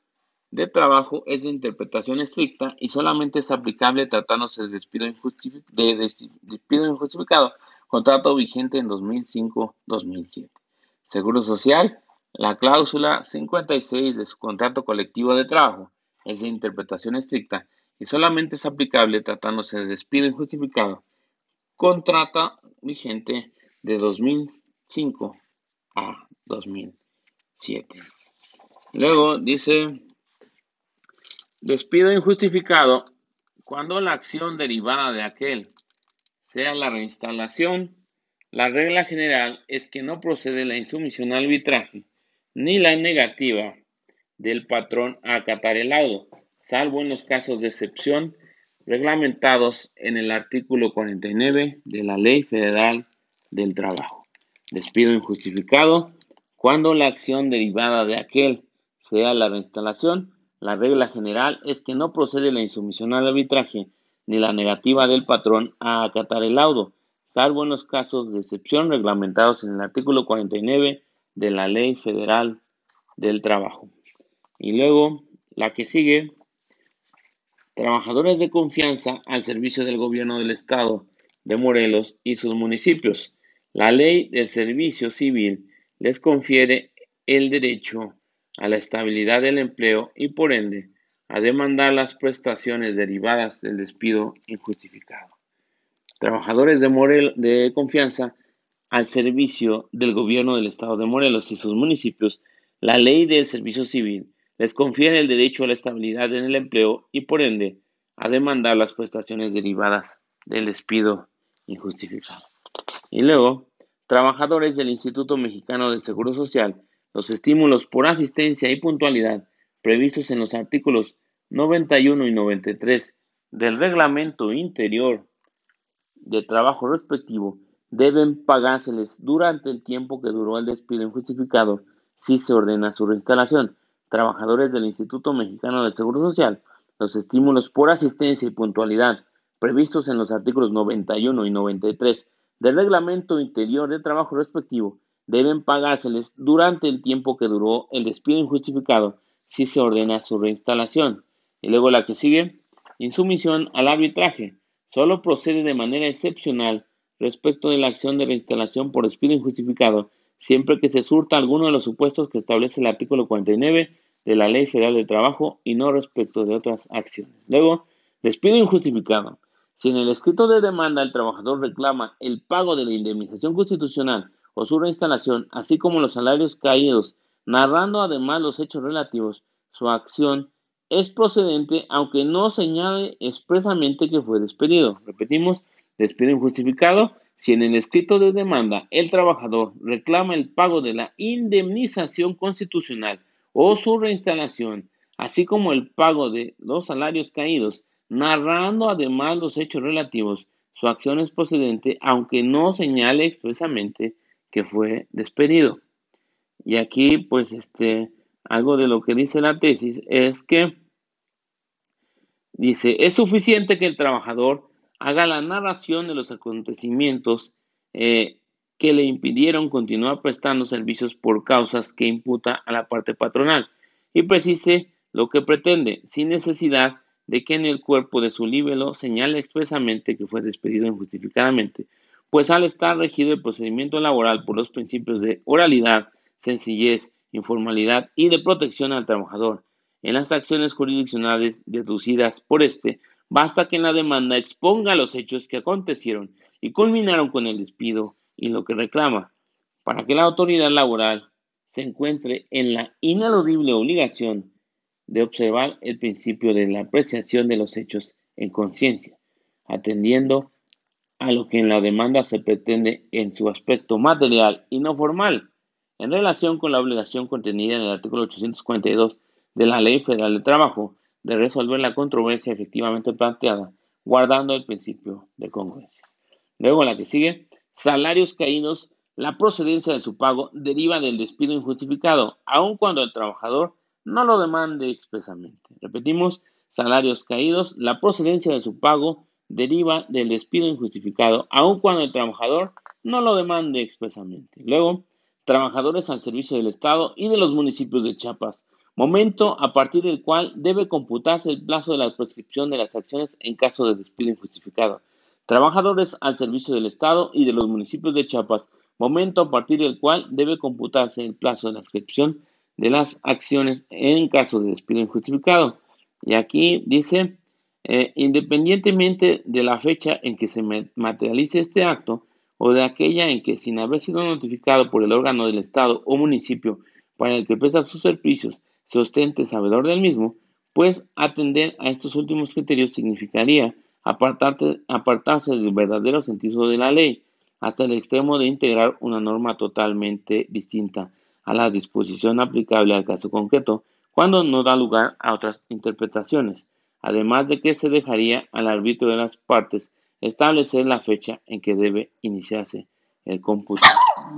A: de trabajo es de interpretación estricta y solamente es aplicable tratándose de despido, de despido injustificado contrato vigente en 2005-2007. Seguro Social, la cláusula 56 de su contrato colectivo de trabajo es de interpretación estricta y solamente es aplicable tratándose de despido injustificado. Contrato vigente de 2005 a 2007. Luego dice, despido injustificado cuando la acción derivada de aquel sea la reinstalación, la regla general es que no procede la insumisión al arbitraje ni la negativa del patrón a acatar el laudo, salvo en los casos de excepción reglamentados en el artículo 49 de la Ley Federal del Trabajo. Despido injustificado cuando la acción derivada de aquel sea la reinstalación, la regla general es que no procede la insumisión al arbitraje ni la negativa del patrón a acatar el laudo, salvo en los casos de excepción reglamentados en el artículo 49 de la Ley Federal del Trabajo. Y luego, la que sigue, trabajadores de confianza al servicio del gobierno del Estado de Morelos y sus municipios. La ley del servicio civil les confiere el derecho a la estabilidad del empleo y por ende a demandar las prestaciones derivadas del despido injustificado. Trabajadores de, de confianza al servicio del gobierno del estado de Morelos y sus municipios, la ley del servicio civil les confiere el derecho a la estabilidad en el empleo y por ende a demandar las prestaciones derivadas del despido injustificado. Y luego, trabajadores del Instituto Mexicano del Seguro Social, los estímulos por asistencia y puntualidad previstos en los artículos 91 y 93 del reglamento interior de trabajo respectivo deben pagárseles durante el tiempo que duró el despido injustificado si se ordena su reinstalación. Trabajadores del Instituto Mexicano del Seguro Social, los estímulos por asistencia y puntualidad previstos en los artículos 91 y 93 del reglamento interior de trabajo respectivo deben pagárseles durante el tiempo que duró el despido injustificado si se ordena su reinstalación. Y luego la que sigue, insumisión al arbitraje. Solo procede de manera excepcional respecto de la acción de reinstalación por despido injustificado, siempre que se surta alguno de los supuestos que establece el artículo 49 de la Ley Federal del Trabajo y no respecto de otras acciones. Luego, despido injustificado. Si en el escrito de demanda el trabajador reclama el pago de la indemnización constitucional o su reinstalación, así como los salarios caídos, narrando además los hechos relativos, su acción es procedente aunque no señale expresamente que fue despedido. Repetimos, despido injustificado si en el escrito de demanda el trabajador reclama el pago de la indemnización constitucional o su reinstalación, así como el pago de los salarios caídos, narrando además los hechos relativos, su acción es procedente aunque no señale expresamente que fue despedido. Y aquí, pues, este, algo de lo que dice la tesis es que dice, es suficiente que el trabajador haga la narración de los acontecimientos eh, que le impidieron continuar prestando servicios por causas que imputa a la parte patronal. Y precise lo que pretende, sin necesidad de que en el cuerpo de su libelo señale expresamente que fue despedido injustificadamente, pues al estar regido el procedimiento laboral por los principios de oralidad, sencillez, informalidad y de protección al trabajador, en las acciones jurisdiccionales deducidas por este, basta que en la demanda exponga los hechos que acontecieron y culminaron con el despido y lo que reclama, para que la autoridad laboral se encuentre en la inaludible obligación de observar el principio de la apreciación de los hechos en conciencia, atendiendo a lo que en la demanda se pretende en su aspecto material y no formal, en relación con la obligación contenida en el artículo 842 de la Ley Federal de Trabajo de resolver la controversia efectivamente planteada, guardando el principio de congruencia. Luego la que sigue, salarios caídos, la procedencia de su pago deriva del despido injustificado, aun cuando el trabajador no lo demande expresamente. Repetimos, salarios caídos, la procedencia de su pago deriva del despido injustificado, aun cuando el trabajador no lo demande expresamente. Luego, trabajadores al servicio del Estado y de los municipios de Chiapas, momento a partir del cual debe computarse el plazo de la prescripción de las acciones en caso de despido injustificado. Trabajadores al servicio del Estado y de los municipios de Chiapas, momento a partir del cual debe computarse el plazo de la inscripción de las acciones en caso de despido injustificado. Y aquí dice, eh, independientemente de la fecha en que se materialice este acto o de aquella en que sin haber sido notificado por el órgano del Estado o municipio para el que presta sus servicios se ostente sabedor del mismo, pues atender a estos últimos criterios significaría apartarse del verdadero sentido de la ley, hasta el extremo de integrar una norma totalmente distinta a la disposición aplicable al caso concreto cuando no da lugar a otras interpretaciones, además de que se dejaría al arbitrio de las partes establecer la fecha en que debe iniciarse el cómputo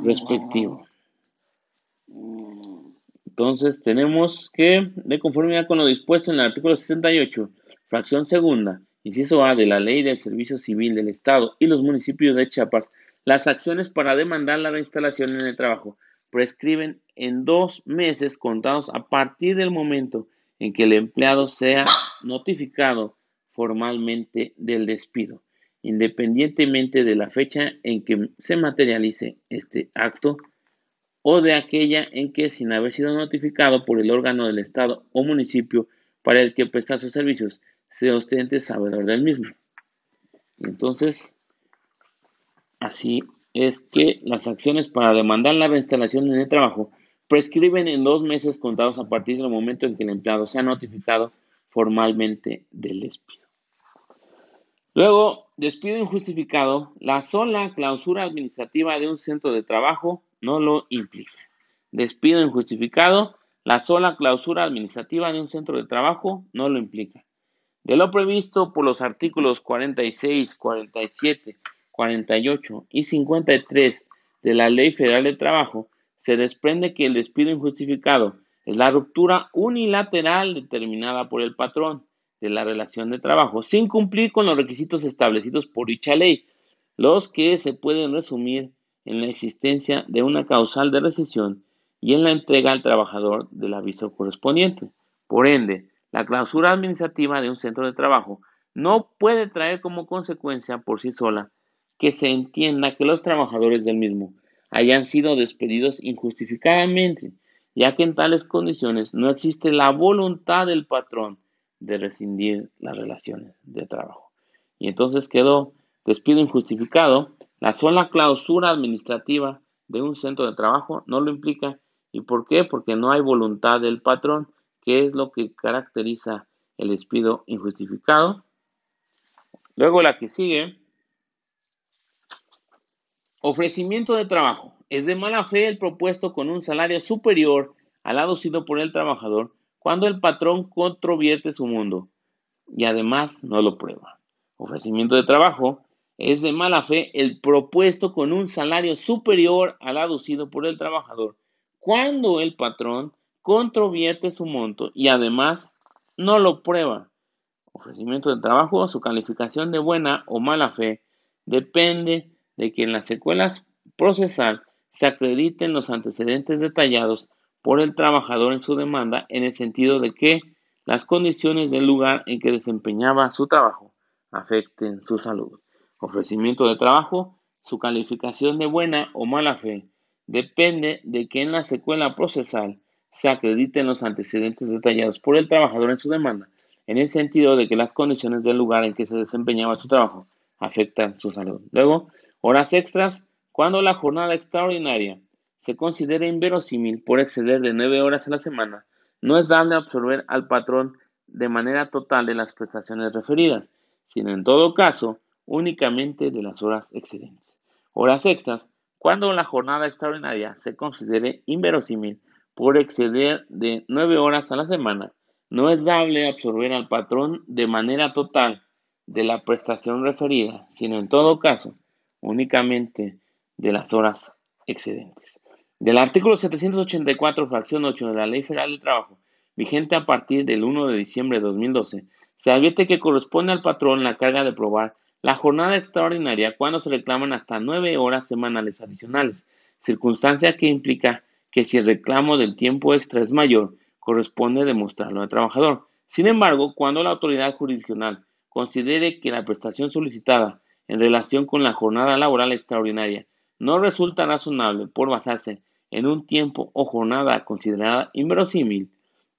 A: respectivo. Entonces tenemos que, de conformidad con lo dispuesto en el artículo 68, fracción segunda, inciso A de la Ley del Servicio Civil del Estado y los municipios de Chiapas, las acciones para demandar la reinstalación en el trabajo prescriben en dos meses contados a partir del momento en que el empleado sea notificado formalmente del despido, independientemente de la fecha en que se materialice este acto o de aquella en que, sin haber sido notificado por el órgano del Estado o municipio para el que presta sus servicios, se ostente sabedor del mismo. Entonces, así es que las acciones para demandar la reinstalación en el trabajo prescriben en dos meses contados a partir del momento en que el empleado sea notificado formalmente del despido. Luego, despido injustificado, la sola clausura administrativa de un centro de trabajo no lo implica. Despido injustificado, la sola clausura administrativa de un centro de trabajo no lo implica. De lo previsto por los artículos 46, 47, 48 y 53 de la Ley Federal de Trabajo, se desprende que el despido injustificado es la ruptura unilateral determinada por el patrón de la relación de trabajo sin cumplir con los requisitos establecidos por dicha ley, los que se pueden resumir en la existencia de una causal de rescisión y en la entrega al trabajador del aviso correspondiente. Por ende, la clausura administrativa de un centro de trabajo no puede traer como consecuencia por sí sola que se entienda que los trabajadores del mismo hayan sido despedidos injustificadamente, ya que en tales condiciones no existe la voluntad del patrón de rescindir las relaciones de trabajo. Y entonces quedó despido injustificado, la sola clausura administrativa de un centro de trabajo no lo implica. ¿Y por qué? Porque no hay voluntad del patrón, que es lo que caracteriza el despido injustificado. Luego la que sigue Ofrecimiento de trabajo. Es de mala fe el propuesto con un salario superior al aducido por el trabajador cuando el patrón controvierte su mundo y además no lo prueba. Ofrecimiento de trabajo. Es de mala fe el propuesto con un salario superior al aducido por el trabajador cuando el patrón controvierte su monto y además no lo prueba. Ofrecimiento de trabajo, su calificación de buena o mala fe depende de que en las secuelas procesal se acrediten los antecedentes detallados por el trabajador en su demanda en el sentido de que las condiciones del lugar en que desempeñaba su trabajo afecten su salud. Ofrecimiento de trabajo, su calificación de buena o mala fe depende de que en la secuela procesal se acrediten los antecedentes detallados por el trabajador en su demanda, en el sentido de que las condiciones del lugar en que se desempeñaba su trabajo afectan su salud. Luego, Horas extras cuando la jornada extraordinaria se considera inverosímil por exceder de nueve horas a la semana, no es dable absorber al patrón de manera total de las prestaciones referidas, sino en todo caso únicamente de las horas excedentes. Horas extras cuando la jornada extraordinaria se considere inverosímil por exceder de nueve horas a la semana, no es dable absorber al patrón de manera total de la prestación referida, sino en todo caso únicamente de las horas excedentes. Del artículo 784, fracción 8 de la Ley Federal del Trabajo, vigente a partir del 1 de diciembre de 2012, se advierte que corresponde al patrón la carga de probar la jornada extraordinaria cuando se reclaman hasta nueve horas semanales adicionales, circunstancia que implica que si el reclamo del tiempo extra es mayor, corresponde demostrarlo al trabajador. Sin embargo, cuando la autoridad jurisdiccional considere que la prestación solicitada en relación con la jornada laboral extraordinaria no resulta razonable por basarse en un tiempo o jornada considerada inverosímil,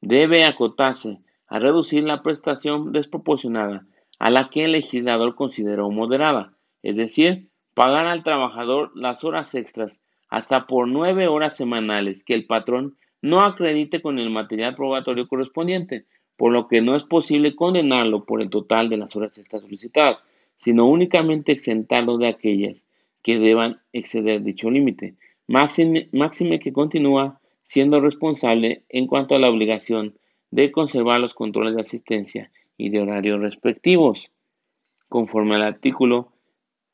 A: debe acotarse a reducir la prestación desproporcionada a la que el legislador consideró moderada, es decir, pagar al trabajador las horas extras hasta por nueve horas semanales que el patrón no acredite con el material probatorio correspondiente, por lo que no es posible condenarlo por el total de las horas extras solicitadas, sino únicamente exentarlo de aquellas que deban exceder dicho límite, máxime, que continúa siendo responsable en cuanto a la obligación de conservar los controles de asistencia y de horario respectivos, conforme al artículo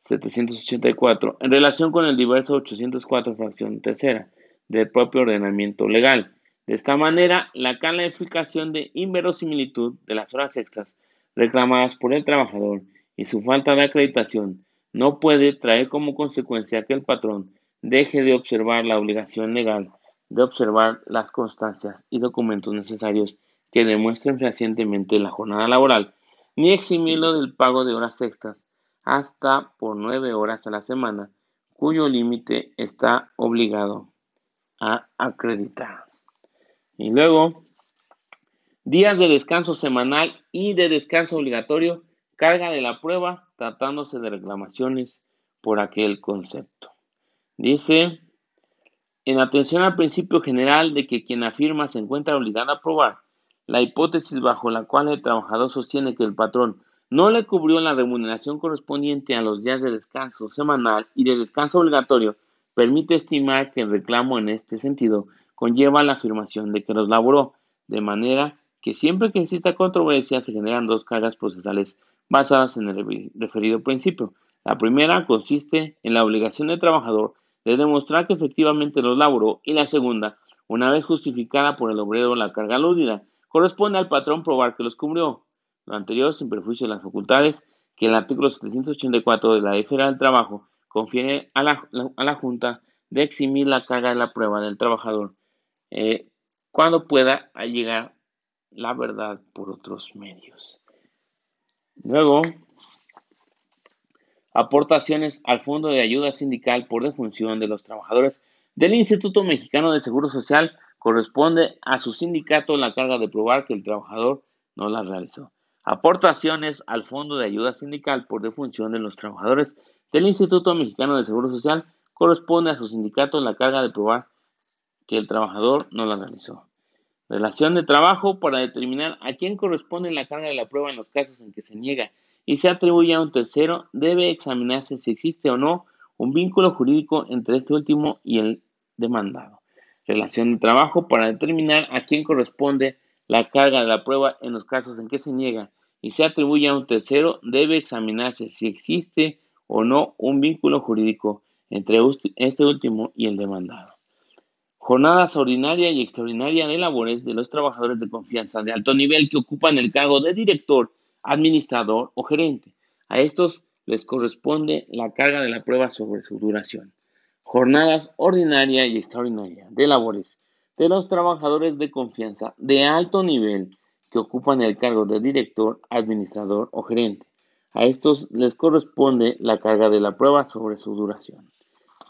A: 784, en relación con el diverso 804, fracción tercera, del propio ordenamiento legal. De esta manera, la calificación de inverosimilitud de las horas extras reclamadas por el trabajador y su falta de acreditación no puede traer como consecuencia que el patrón deje de observar la obligación legal de observar las constancias y documentos necesarios que demuestren fehacientemente la jornada laboral, ni eximirlo del pago de horas extras hasta por nueve horas a la semana, cuyo límite está obligado a acreditar. Y luego, días de descanso semanal y de descanso obligatorio carga de la prueba tratándose de reclamaciones por aquel concepto.
B: Dice, en atención al principio general de que quien afirma se encuentra obligado a probar la hipótesis bajo la cual el trabajador sostiene que el patrón no le cubrió la remuneración correspondiente a los días de descanso semanal y de descanso obligatorio, permite estimar que el reclamo en este sentido conlleva la afirmación de que los laboró, de manera que siempre que exista controversia se generan dos cargas procesales basadas en el referido principio. La primera consiste en la obligación del trabajador de demostrar que efectivamente los laboró y la segunda, una vez justificada por el obrero la carga aludida, corresponde al patrón probar que los cubrió. Lo anterior sin perjuicio de las facultades que el artículo 784 de la Ley Federal del Trabajo confiere a la, Junta de eximir la carga de la prueba del trabajador eh, cuando pueda llegar la verdad por otros medios. Luego, aportaciones al Fondo de Ayuda Sindical por defunción de los trabajadores del Instituto Mexicano de Seguro Social corresponde a su sindicato la carga de probar que el trabajador no la realizó. Aportaciones al Fondo de Ayuda Sindical por defunción de los trabajadores del Instituto Mexicano de Seguro Social corresponde a su sindicato la carga de probar que el trabajador no la realizó. Relación de trabajo para determinar a quién corresponde la carga de la prueba en los casos en que se niega y se atribuye a un tercero, debe examinarse si existe o no un vínculo jurídico entre este último y el demandado. Relación de trabajo para determinar a quién corresponde la carga de la prueba en los casos en que se niega y se atribuye a un tercero, debe examinarse si existe o no un vínculo jurídico entre este último y el demandado. Jornadas ordinaria y extraordinaria de labores de los trabajadores de confianza de alto nivel que ocupan el cargo de director administrador o gerente. A estos les corresponde la carga de la prueba sobre su duración. Jornadas ordinaria y extraordinaria de labores de los trabajadores de confianza de alto nivel que ocupan el cargo de director, administrador o gerente. A estos les corresponde la carga de la prueba sobre su duración.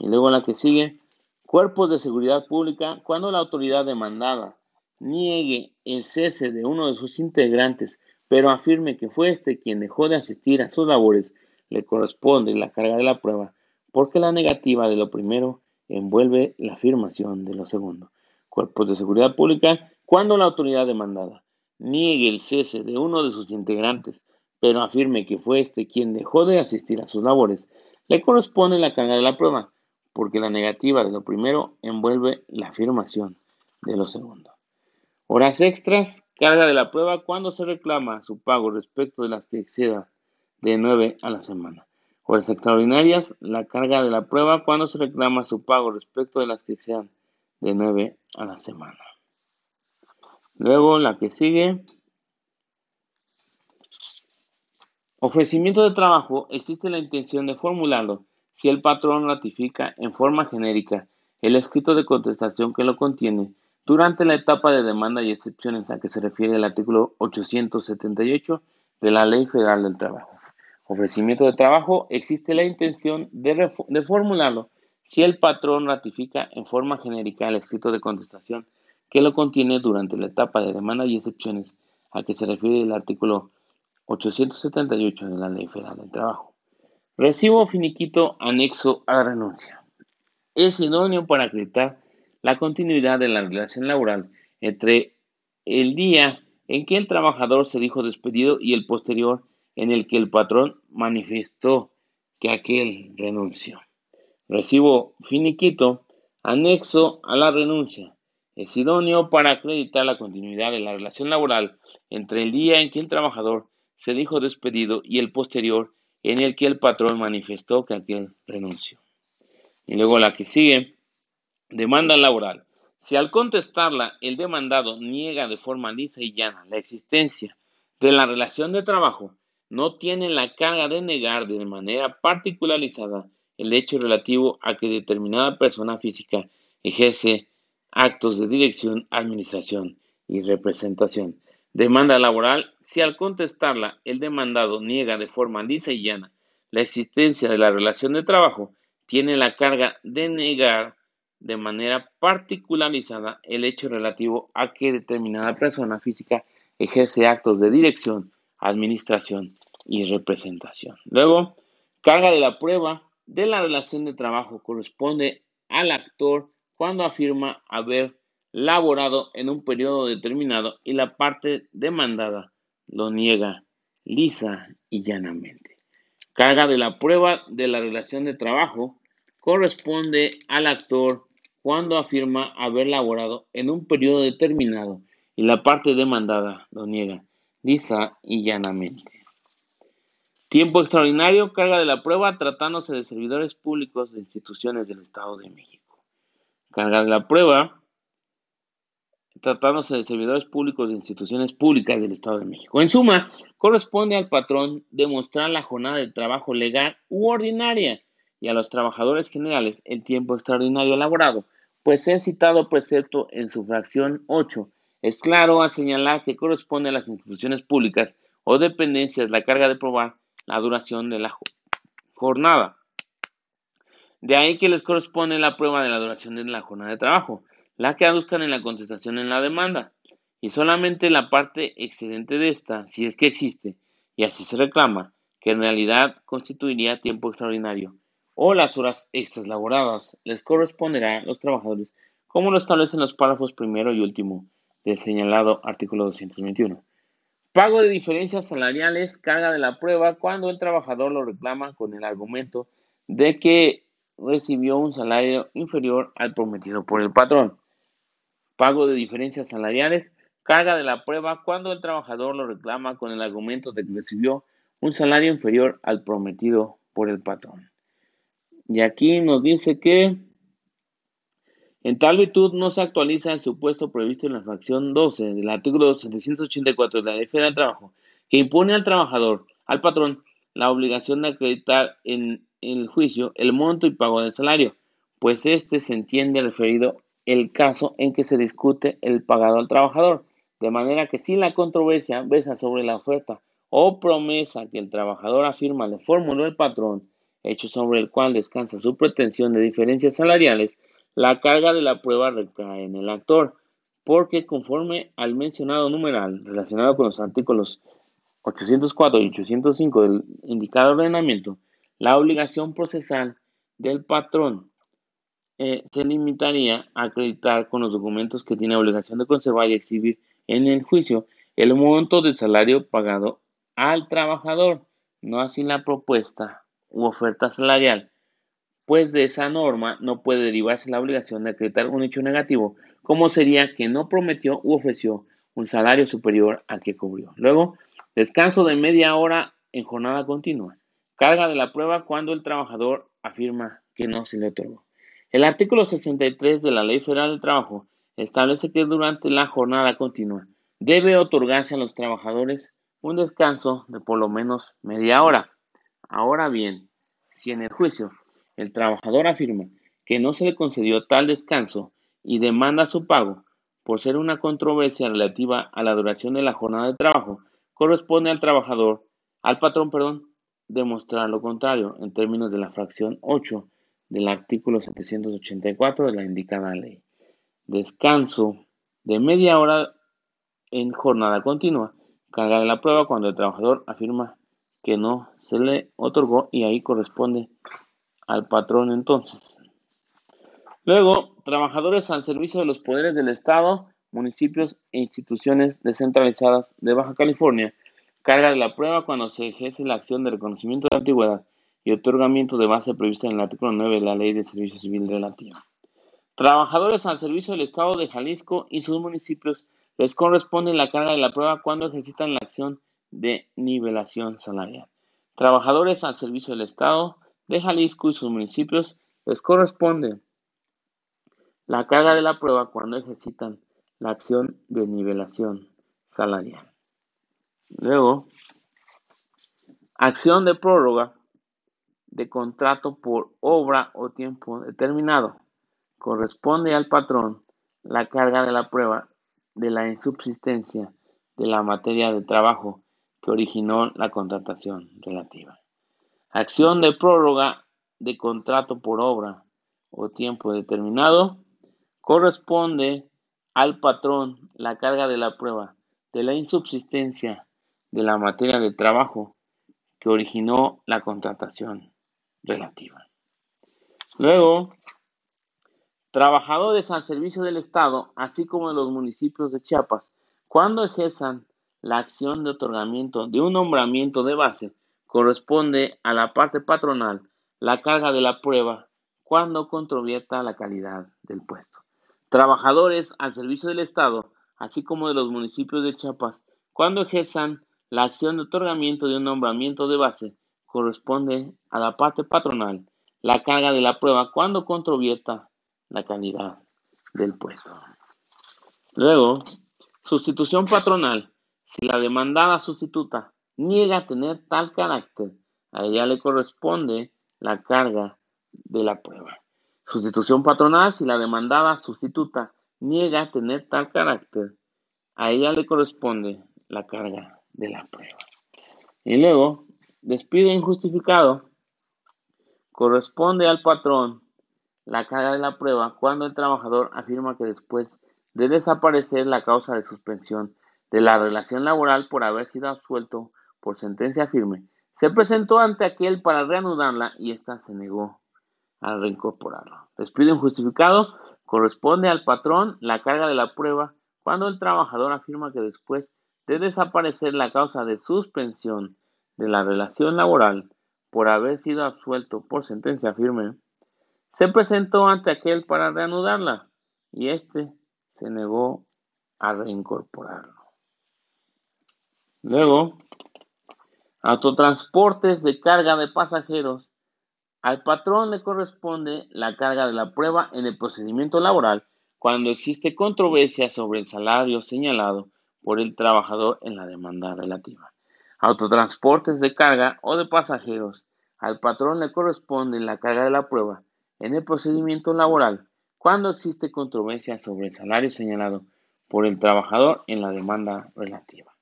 B: Y luego la que sigue, cuerpos de seguridad pública, cuando la autoridad demandada niegue el cese de uno de sus integrantes pero afirme que fue este quien dejó de asistir a sus labores, le corresponde la carga de la prueba, porque la negativa de lo primero envuelve la afirmación de lo segundo. Cuerpos de seguridad pública, cuando la autoridad demandada niegue el cese de uno de sus integrantes, pero afirme que fue este quien dejó de asistir a sus labores, le corresponde la carga de la prueba, porque la negativa de lo primero envuelve la afirmación de lo segundo. Horas extras, carga de la prueba cuando se reclama su pago respecto de las que exceda de 9 a la semana. Horas extraordinarias, la carga de la prueba cuando se reclama su pago respecto de las que excedan de 9 a la semana. Luego la que sigue. Ofrecimiento de trabajo. Existe la intención de formularlo si el patrón ratifica en forma genérica el escrito de contestación que lo contiene durante la etapa de demanda y excepciones a que se refiere el artículo 878 de la Ley Federal del Trabajo. Ofrecimiento de trabajo, existe la intención de, de formularlo si el patrón ratifica en forma genérica el escrito de contestación que lo contiene durante la etapa de demanda y excepciones a que se refiere el artículo 878 de la Ley Federal del Trabajo. Recibo finiquito anexo a renuncia. Es idóneo para acreditar la continuidad de la relación laboral entre el día en que el trabajador se dijo despedido y el posterior en el que el patrón manifestó que aquel renunció. Recibo finiquito anexo a la renuncia. Es idóneo para acreditar la continuidad de la relación laboral entre el día en que el trabajador se dijo despedido y el posterior en el que el patrón manifestó que aquel renunció. Y luego la que sigue, Demanda laboral. Si al contestarla el demandado niega de forma lisa y llana la existencia de la relación de trabajo, no tiene la carga de negar de manera particularizada el hecho relativo a que determinada persona física ejerce actos de dirección, administración y representación. Demanda laboral. Si al contestarla el demandado niega de forma lisa y llana la existencia de la relación de trabajo, tiene la carga de negar de manera particularizada el hecho relativo a que determinada persona física ejerce actos de dirección, administración y representación. Luego, carga de la prueba de la relación de trabajo corresponde al actor cuando afirma haber laborado en un periodo determinado y la parte demandada lo niega lisa y llanamente. Carga de la prueba de la relación de trabajo corresponde al actor cuando afirma haber laborado en un periodo determinado y la parte demandada lo niega lisa y llanamente. Tiempo extraordinario, carga de la prueba tratándose de servidores públicos de instituciones del Estado de México. Carga de la prueba tratándose de servidores públicos de instituciones públicas del Estado de México. En suma, corresponde al patrón demostrar la jornada de trabajo legal u ordinaria y a los trabajadores generales el tiempo extraordinario elaborado, pues el citado precepto en su fracción 8 es claro a señalar que corresponde a las instituciones públicas o dependencias la carga de probar la duración de la jornada. De ahí que les corresponde la prueba de la duración de la jornada de trabajo la que aduzcan en la contestación en la demanda, y solamente la parte excedente de esta, si es que existe, y así se reclama, que en realidad constituiría tiempo extraordinario, o las horas extras laboradas, les corresponderá a los trabajadores, como lo establecen los párrafos primero y último del señalado artículo 221. Pago de diferencias salariales, carga de la prueba cuando el trabajador lo reclama con el argumento de que recibió un salario inferior al prometido por el patrón pago de diferencias salariales, carga de la prueba cuando el trabajador lo reclama con el argumento de que recibió un salario inferior al prometido por el patrón. Y aquí nos dice que en tal virtud no se actualiza el supuesto previsto en la fracción 12 del artículo 784 de la Ley Federal del Trabajo, que impone al trabajador, al patrón, la obligación de acreditar en el juicio el monto y pago del salario, pues éste se entiende referido el caso en que se discute el pagado al trabajador, de manera que si la controversia besa sobre la oferta o promesa que el trabajador afirma le formuló el patrón, hecho sobre el cual descansa su pretensión de diferencias salariales, la carga de la prueba recae en el actor, porque conforme al mencionado numeral relacionado con los artículos 804 y 805 del indicado ordenamiento, la obligación procesal del patrón eh, se limitaría a acreditar con los documentos que tiene obligación de conservar y exhibir en el juicio el monto del salario pagado al trabajador, no así la propuesta u oferta salarial, pues de esa norma no puede derivarse la obligación de acreditar un hecho negativo, como sería que no prometió u ofreció un salario superior al que cubrió. Luego, descanso de media hora en jornada continua. Carga de la prueba cuando el trabajador afirma que no se le otorgó. El artículo 63 de la Ley Federal del Trabajo establece que durante la jornada continua debe otorgarse a los trabajadores un descanso de por lo menos media hora. Ahora bien, si en el juicio el trabajador afirma que no se le concedió tal descanso y demanda su pago por ser una controversia relativa a la duración de la jornada de trabajo, corresponde al trabajador, al patrón, perdón, demostrar lo contrario en términos de la fracción 8 del artículo 784 de la indicada ley. Descanso de media hora en jornada continua. Carga de la prueba cuando el trabajador afirma que no se le otorgó y ahí corresponde al patrón entonces. Luego, trabajadores al servicio de los poderes del Estado, municipios e instituciones descentralizadas de Baja California. Carga de la prueba cuando se ejerce la acción de reconocimiento de antigüedad y otorgamiento de base prevista en el artículo 9 de la Ley de Servicio Civil Relativa. Trabajadores al servicio del Estado de Jalisco y sus municipios les corresponde la carga de la prueba cuando ejercitan la acción de nivelación salarial. Trabajadores al servicio del Estado de Jalisco y sus municipios les corresponde la carga de la prueba cuando ejercitan la acción de nivelación salarial. Luego, acción de prórroga de contrato por obra o tiempo determinado. Corresponde al patrón la carga de la prueba de la insubsistencia de la materia de trabajo que originó la contratación relativa. Acción de prórroga de contrato por obra o tiempo determinado. Corresponde al patrón la carga de la prueba de la insubsistencia de la materia de trabajo que originó la contratación relativa. Luego, trabajadores al servicio del Estado, así como de los municipios de Chiapas, cuando ejerzan la acción de otorgamiento de un nombramiento de base, corresponde a la parte patronal la carga de la prueba cuando controvierta la calidad del puesto. Trabajadores al servicio del Estado, así como de los municipios de Chiapas, cuando ejerzan la acción de otorgamiento de un nombramiento de base, corresponde a la parte patronal la carga de la prueba cuando controvierta la calidad del puesto. Luego, sustitución patronal. Si la demandada sustituta niega tener tal carácter, a ella le corresponde la carga de la prueba. Sustitución patronal. Si la demandada sustituta niega tener tal carácter, a ella le corresponde la carga de la prueba. Y luego, despido injustificado. Corresponde al patrón la carga de la prueba cuando el trabajador afirma que después de desaparecer la causa de suspensión de la relación laboral por haber sido absuelto por sentencia firme, se presentó ante aquel para reanudarla y ésta se negó a reincorporarlo. Despido injustificado corresponde al patrón la carga de la prueba cuando el trabajador afirma que después de desaparecer la causa de suspensión de la relación laboral por haber sido absuelto por sentencia firme, se presentó ante aquel para reanudarla y éste se negó a reincorporarlo. Luego, autotransportes de carga de pasajeros. Al patrón le corresponde la carga de la prueba en el procedimiento laboral cuando existe controversia sobre el salario señalado por el trabajador en la demanda relativa. Autotransportes de carga o de pasajeros. Al patrón le corresponde la carga de la prueba en el procedimiento laboral cuando existe controversia sobre el salario señalado por el trabajador en la demanda relativa.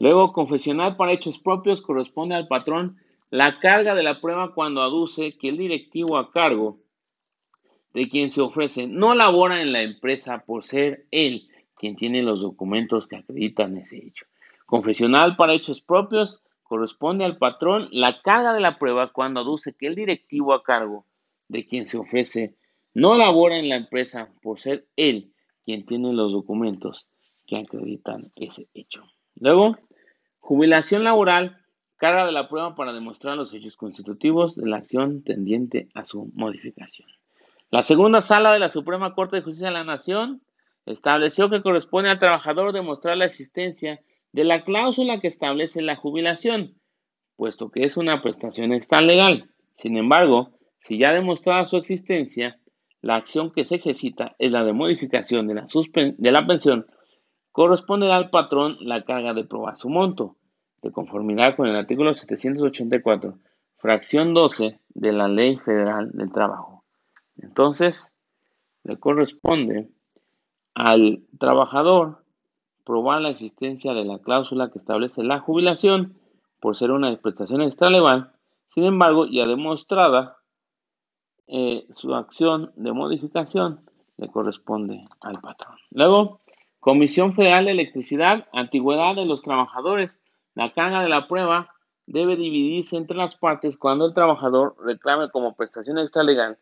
B: Luego, confesional para hechos propios corresponde al patrón la carga de la prueba cuando aduce que el directivo a cargo de quien se ofrece no labora en la empresa por ser él quien tiene los documentos que acreditan ese hecho. Confesional para hechos propios corresponde al patrón la carga de la prueba cuando aduce que el directivo a cargo de quien se ofrece no labora en la empresa por ser él quien tiene los documentos que acreditan ese hecho. Luego, jubilación laboral, carga de la prueba para demostrar los hechos constitutivos de la acción tendiente a su modificación. La segunda sala de la Suprema Corte de Justicia de la Nación estableció que corresponde al trabajador demostrar la existencia de la cláusula que establece la jubilación, puesto que es una prestación extra legal. Sin embargo, si ya demostrada su existencia, la acción que se ejercita es la de modificación de la, de la pensión, corresponderá al patrón la carga de probar su monto, de conformidad con el artículo 784, fracción 12 de la Ley Federal del Trabajo. Entonces, le corresponde al trabajador probar la existencia de la cláusula que establece la jubilación por ser una prestación extralegal, sin embargo, ya demostrada eh, su acción de modificación le corresponde al patrón. Luego, Comisión Federal de Electricidad, antigüedad de los trabajadores. La carga de la prueba debe dividirse entre las partes cuando el trabajador reclame como prestación extralegal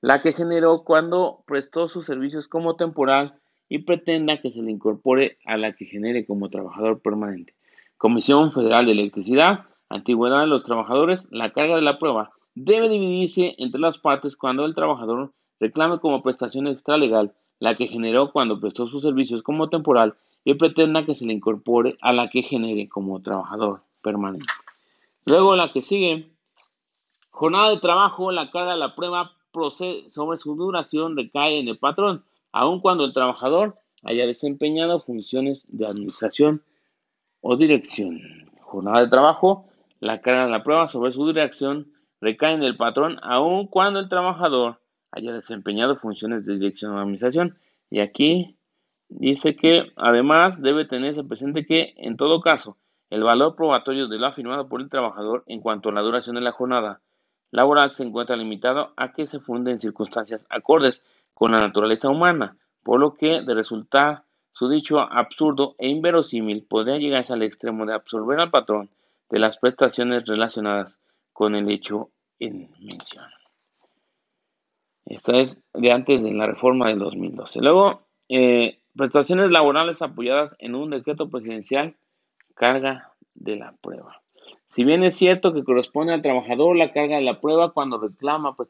B: la que generó cuando prestó sus servicios como temporal y pretenda que se le incorpore a la que genere como trabajador permanente. Comisión Federal de Electricidad, antigüedad de los trabajadores, la carga de la prueba debe dividirse entre las partes cuando el trabajador reclame como prestación extralegal la que generó cuando prestó sus servicios como temporal y pretenda que se le incorpore a la que genere como trabajador permanente. Luego la que sigue, jornada de trabajo, la carga de la prueba procede sobre su duración recae en el patrón, aun cuando el trabajador haya desempeñado funciones de administración o dirección. Jornada de trabajo, la carga de la prueba sobre su duración recae en el patrón aun cuando el trabajador haya desempeñado funciones de dirección o administración. Y aquí dice que además debe tenerse presente que en todo caso el valor probatorio de lo afirmado por el trabajador en cuanto a la duración de la jornada laboral se encuentra limitado a que se funde en circunstancias acordes con la naturaleza humana, por lo que de resultar su dicho absurdo e inverosímil podría llegarse al extremo de absorber al patrón de las prestaciones relacionadas con el hecho en mención. Esta es de antes de la reforma del 2012. Luego, eh, prestaciones laborales apoyadas en un decreto presidencial, carga de la prueba. Si bien es cierto que corresponde al trabajador la carga de la prueba cuando reclama prestaciones,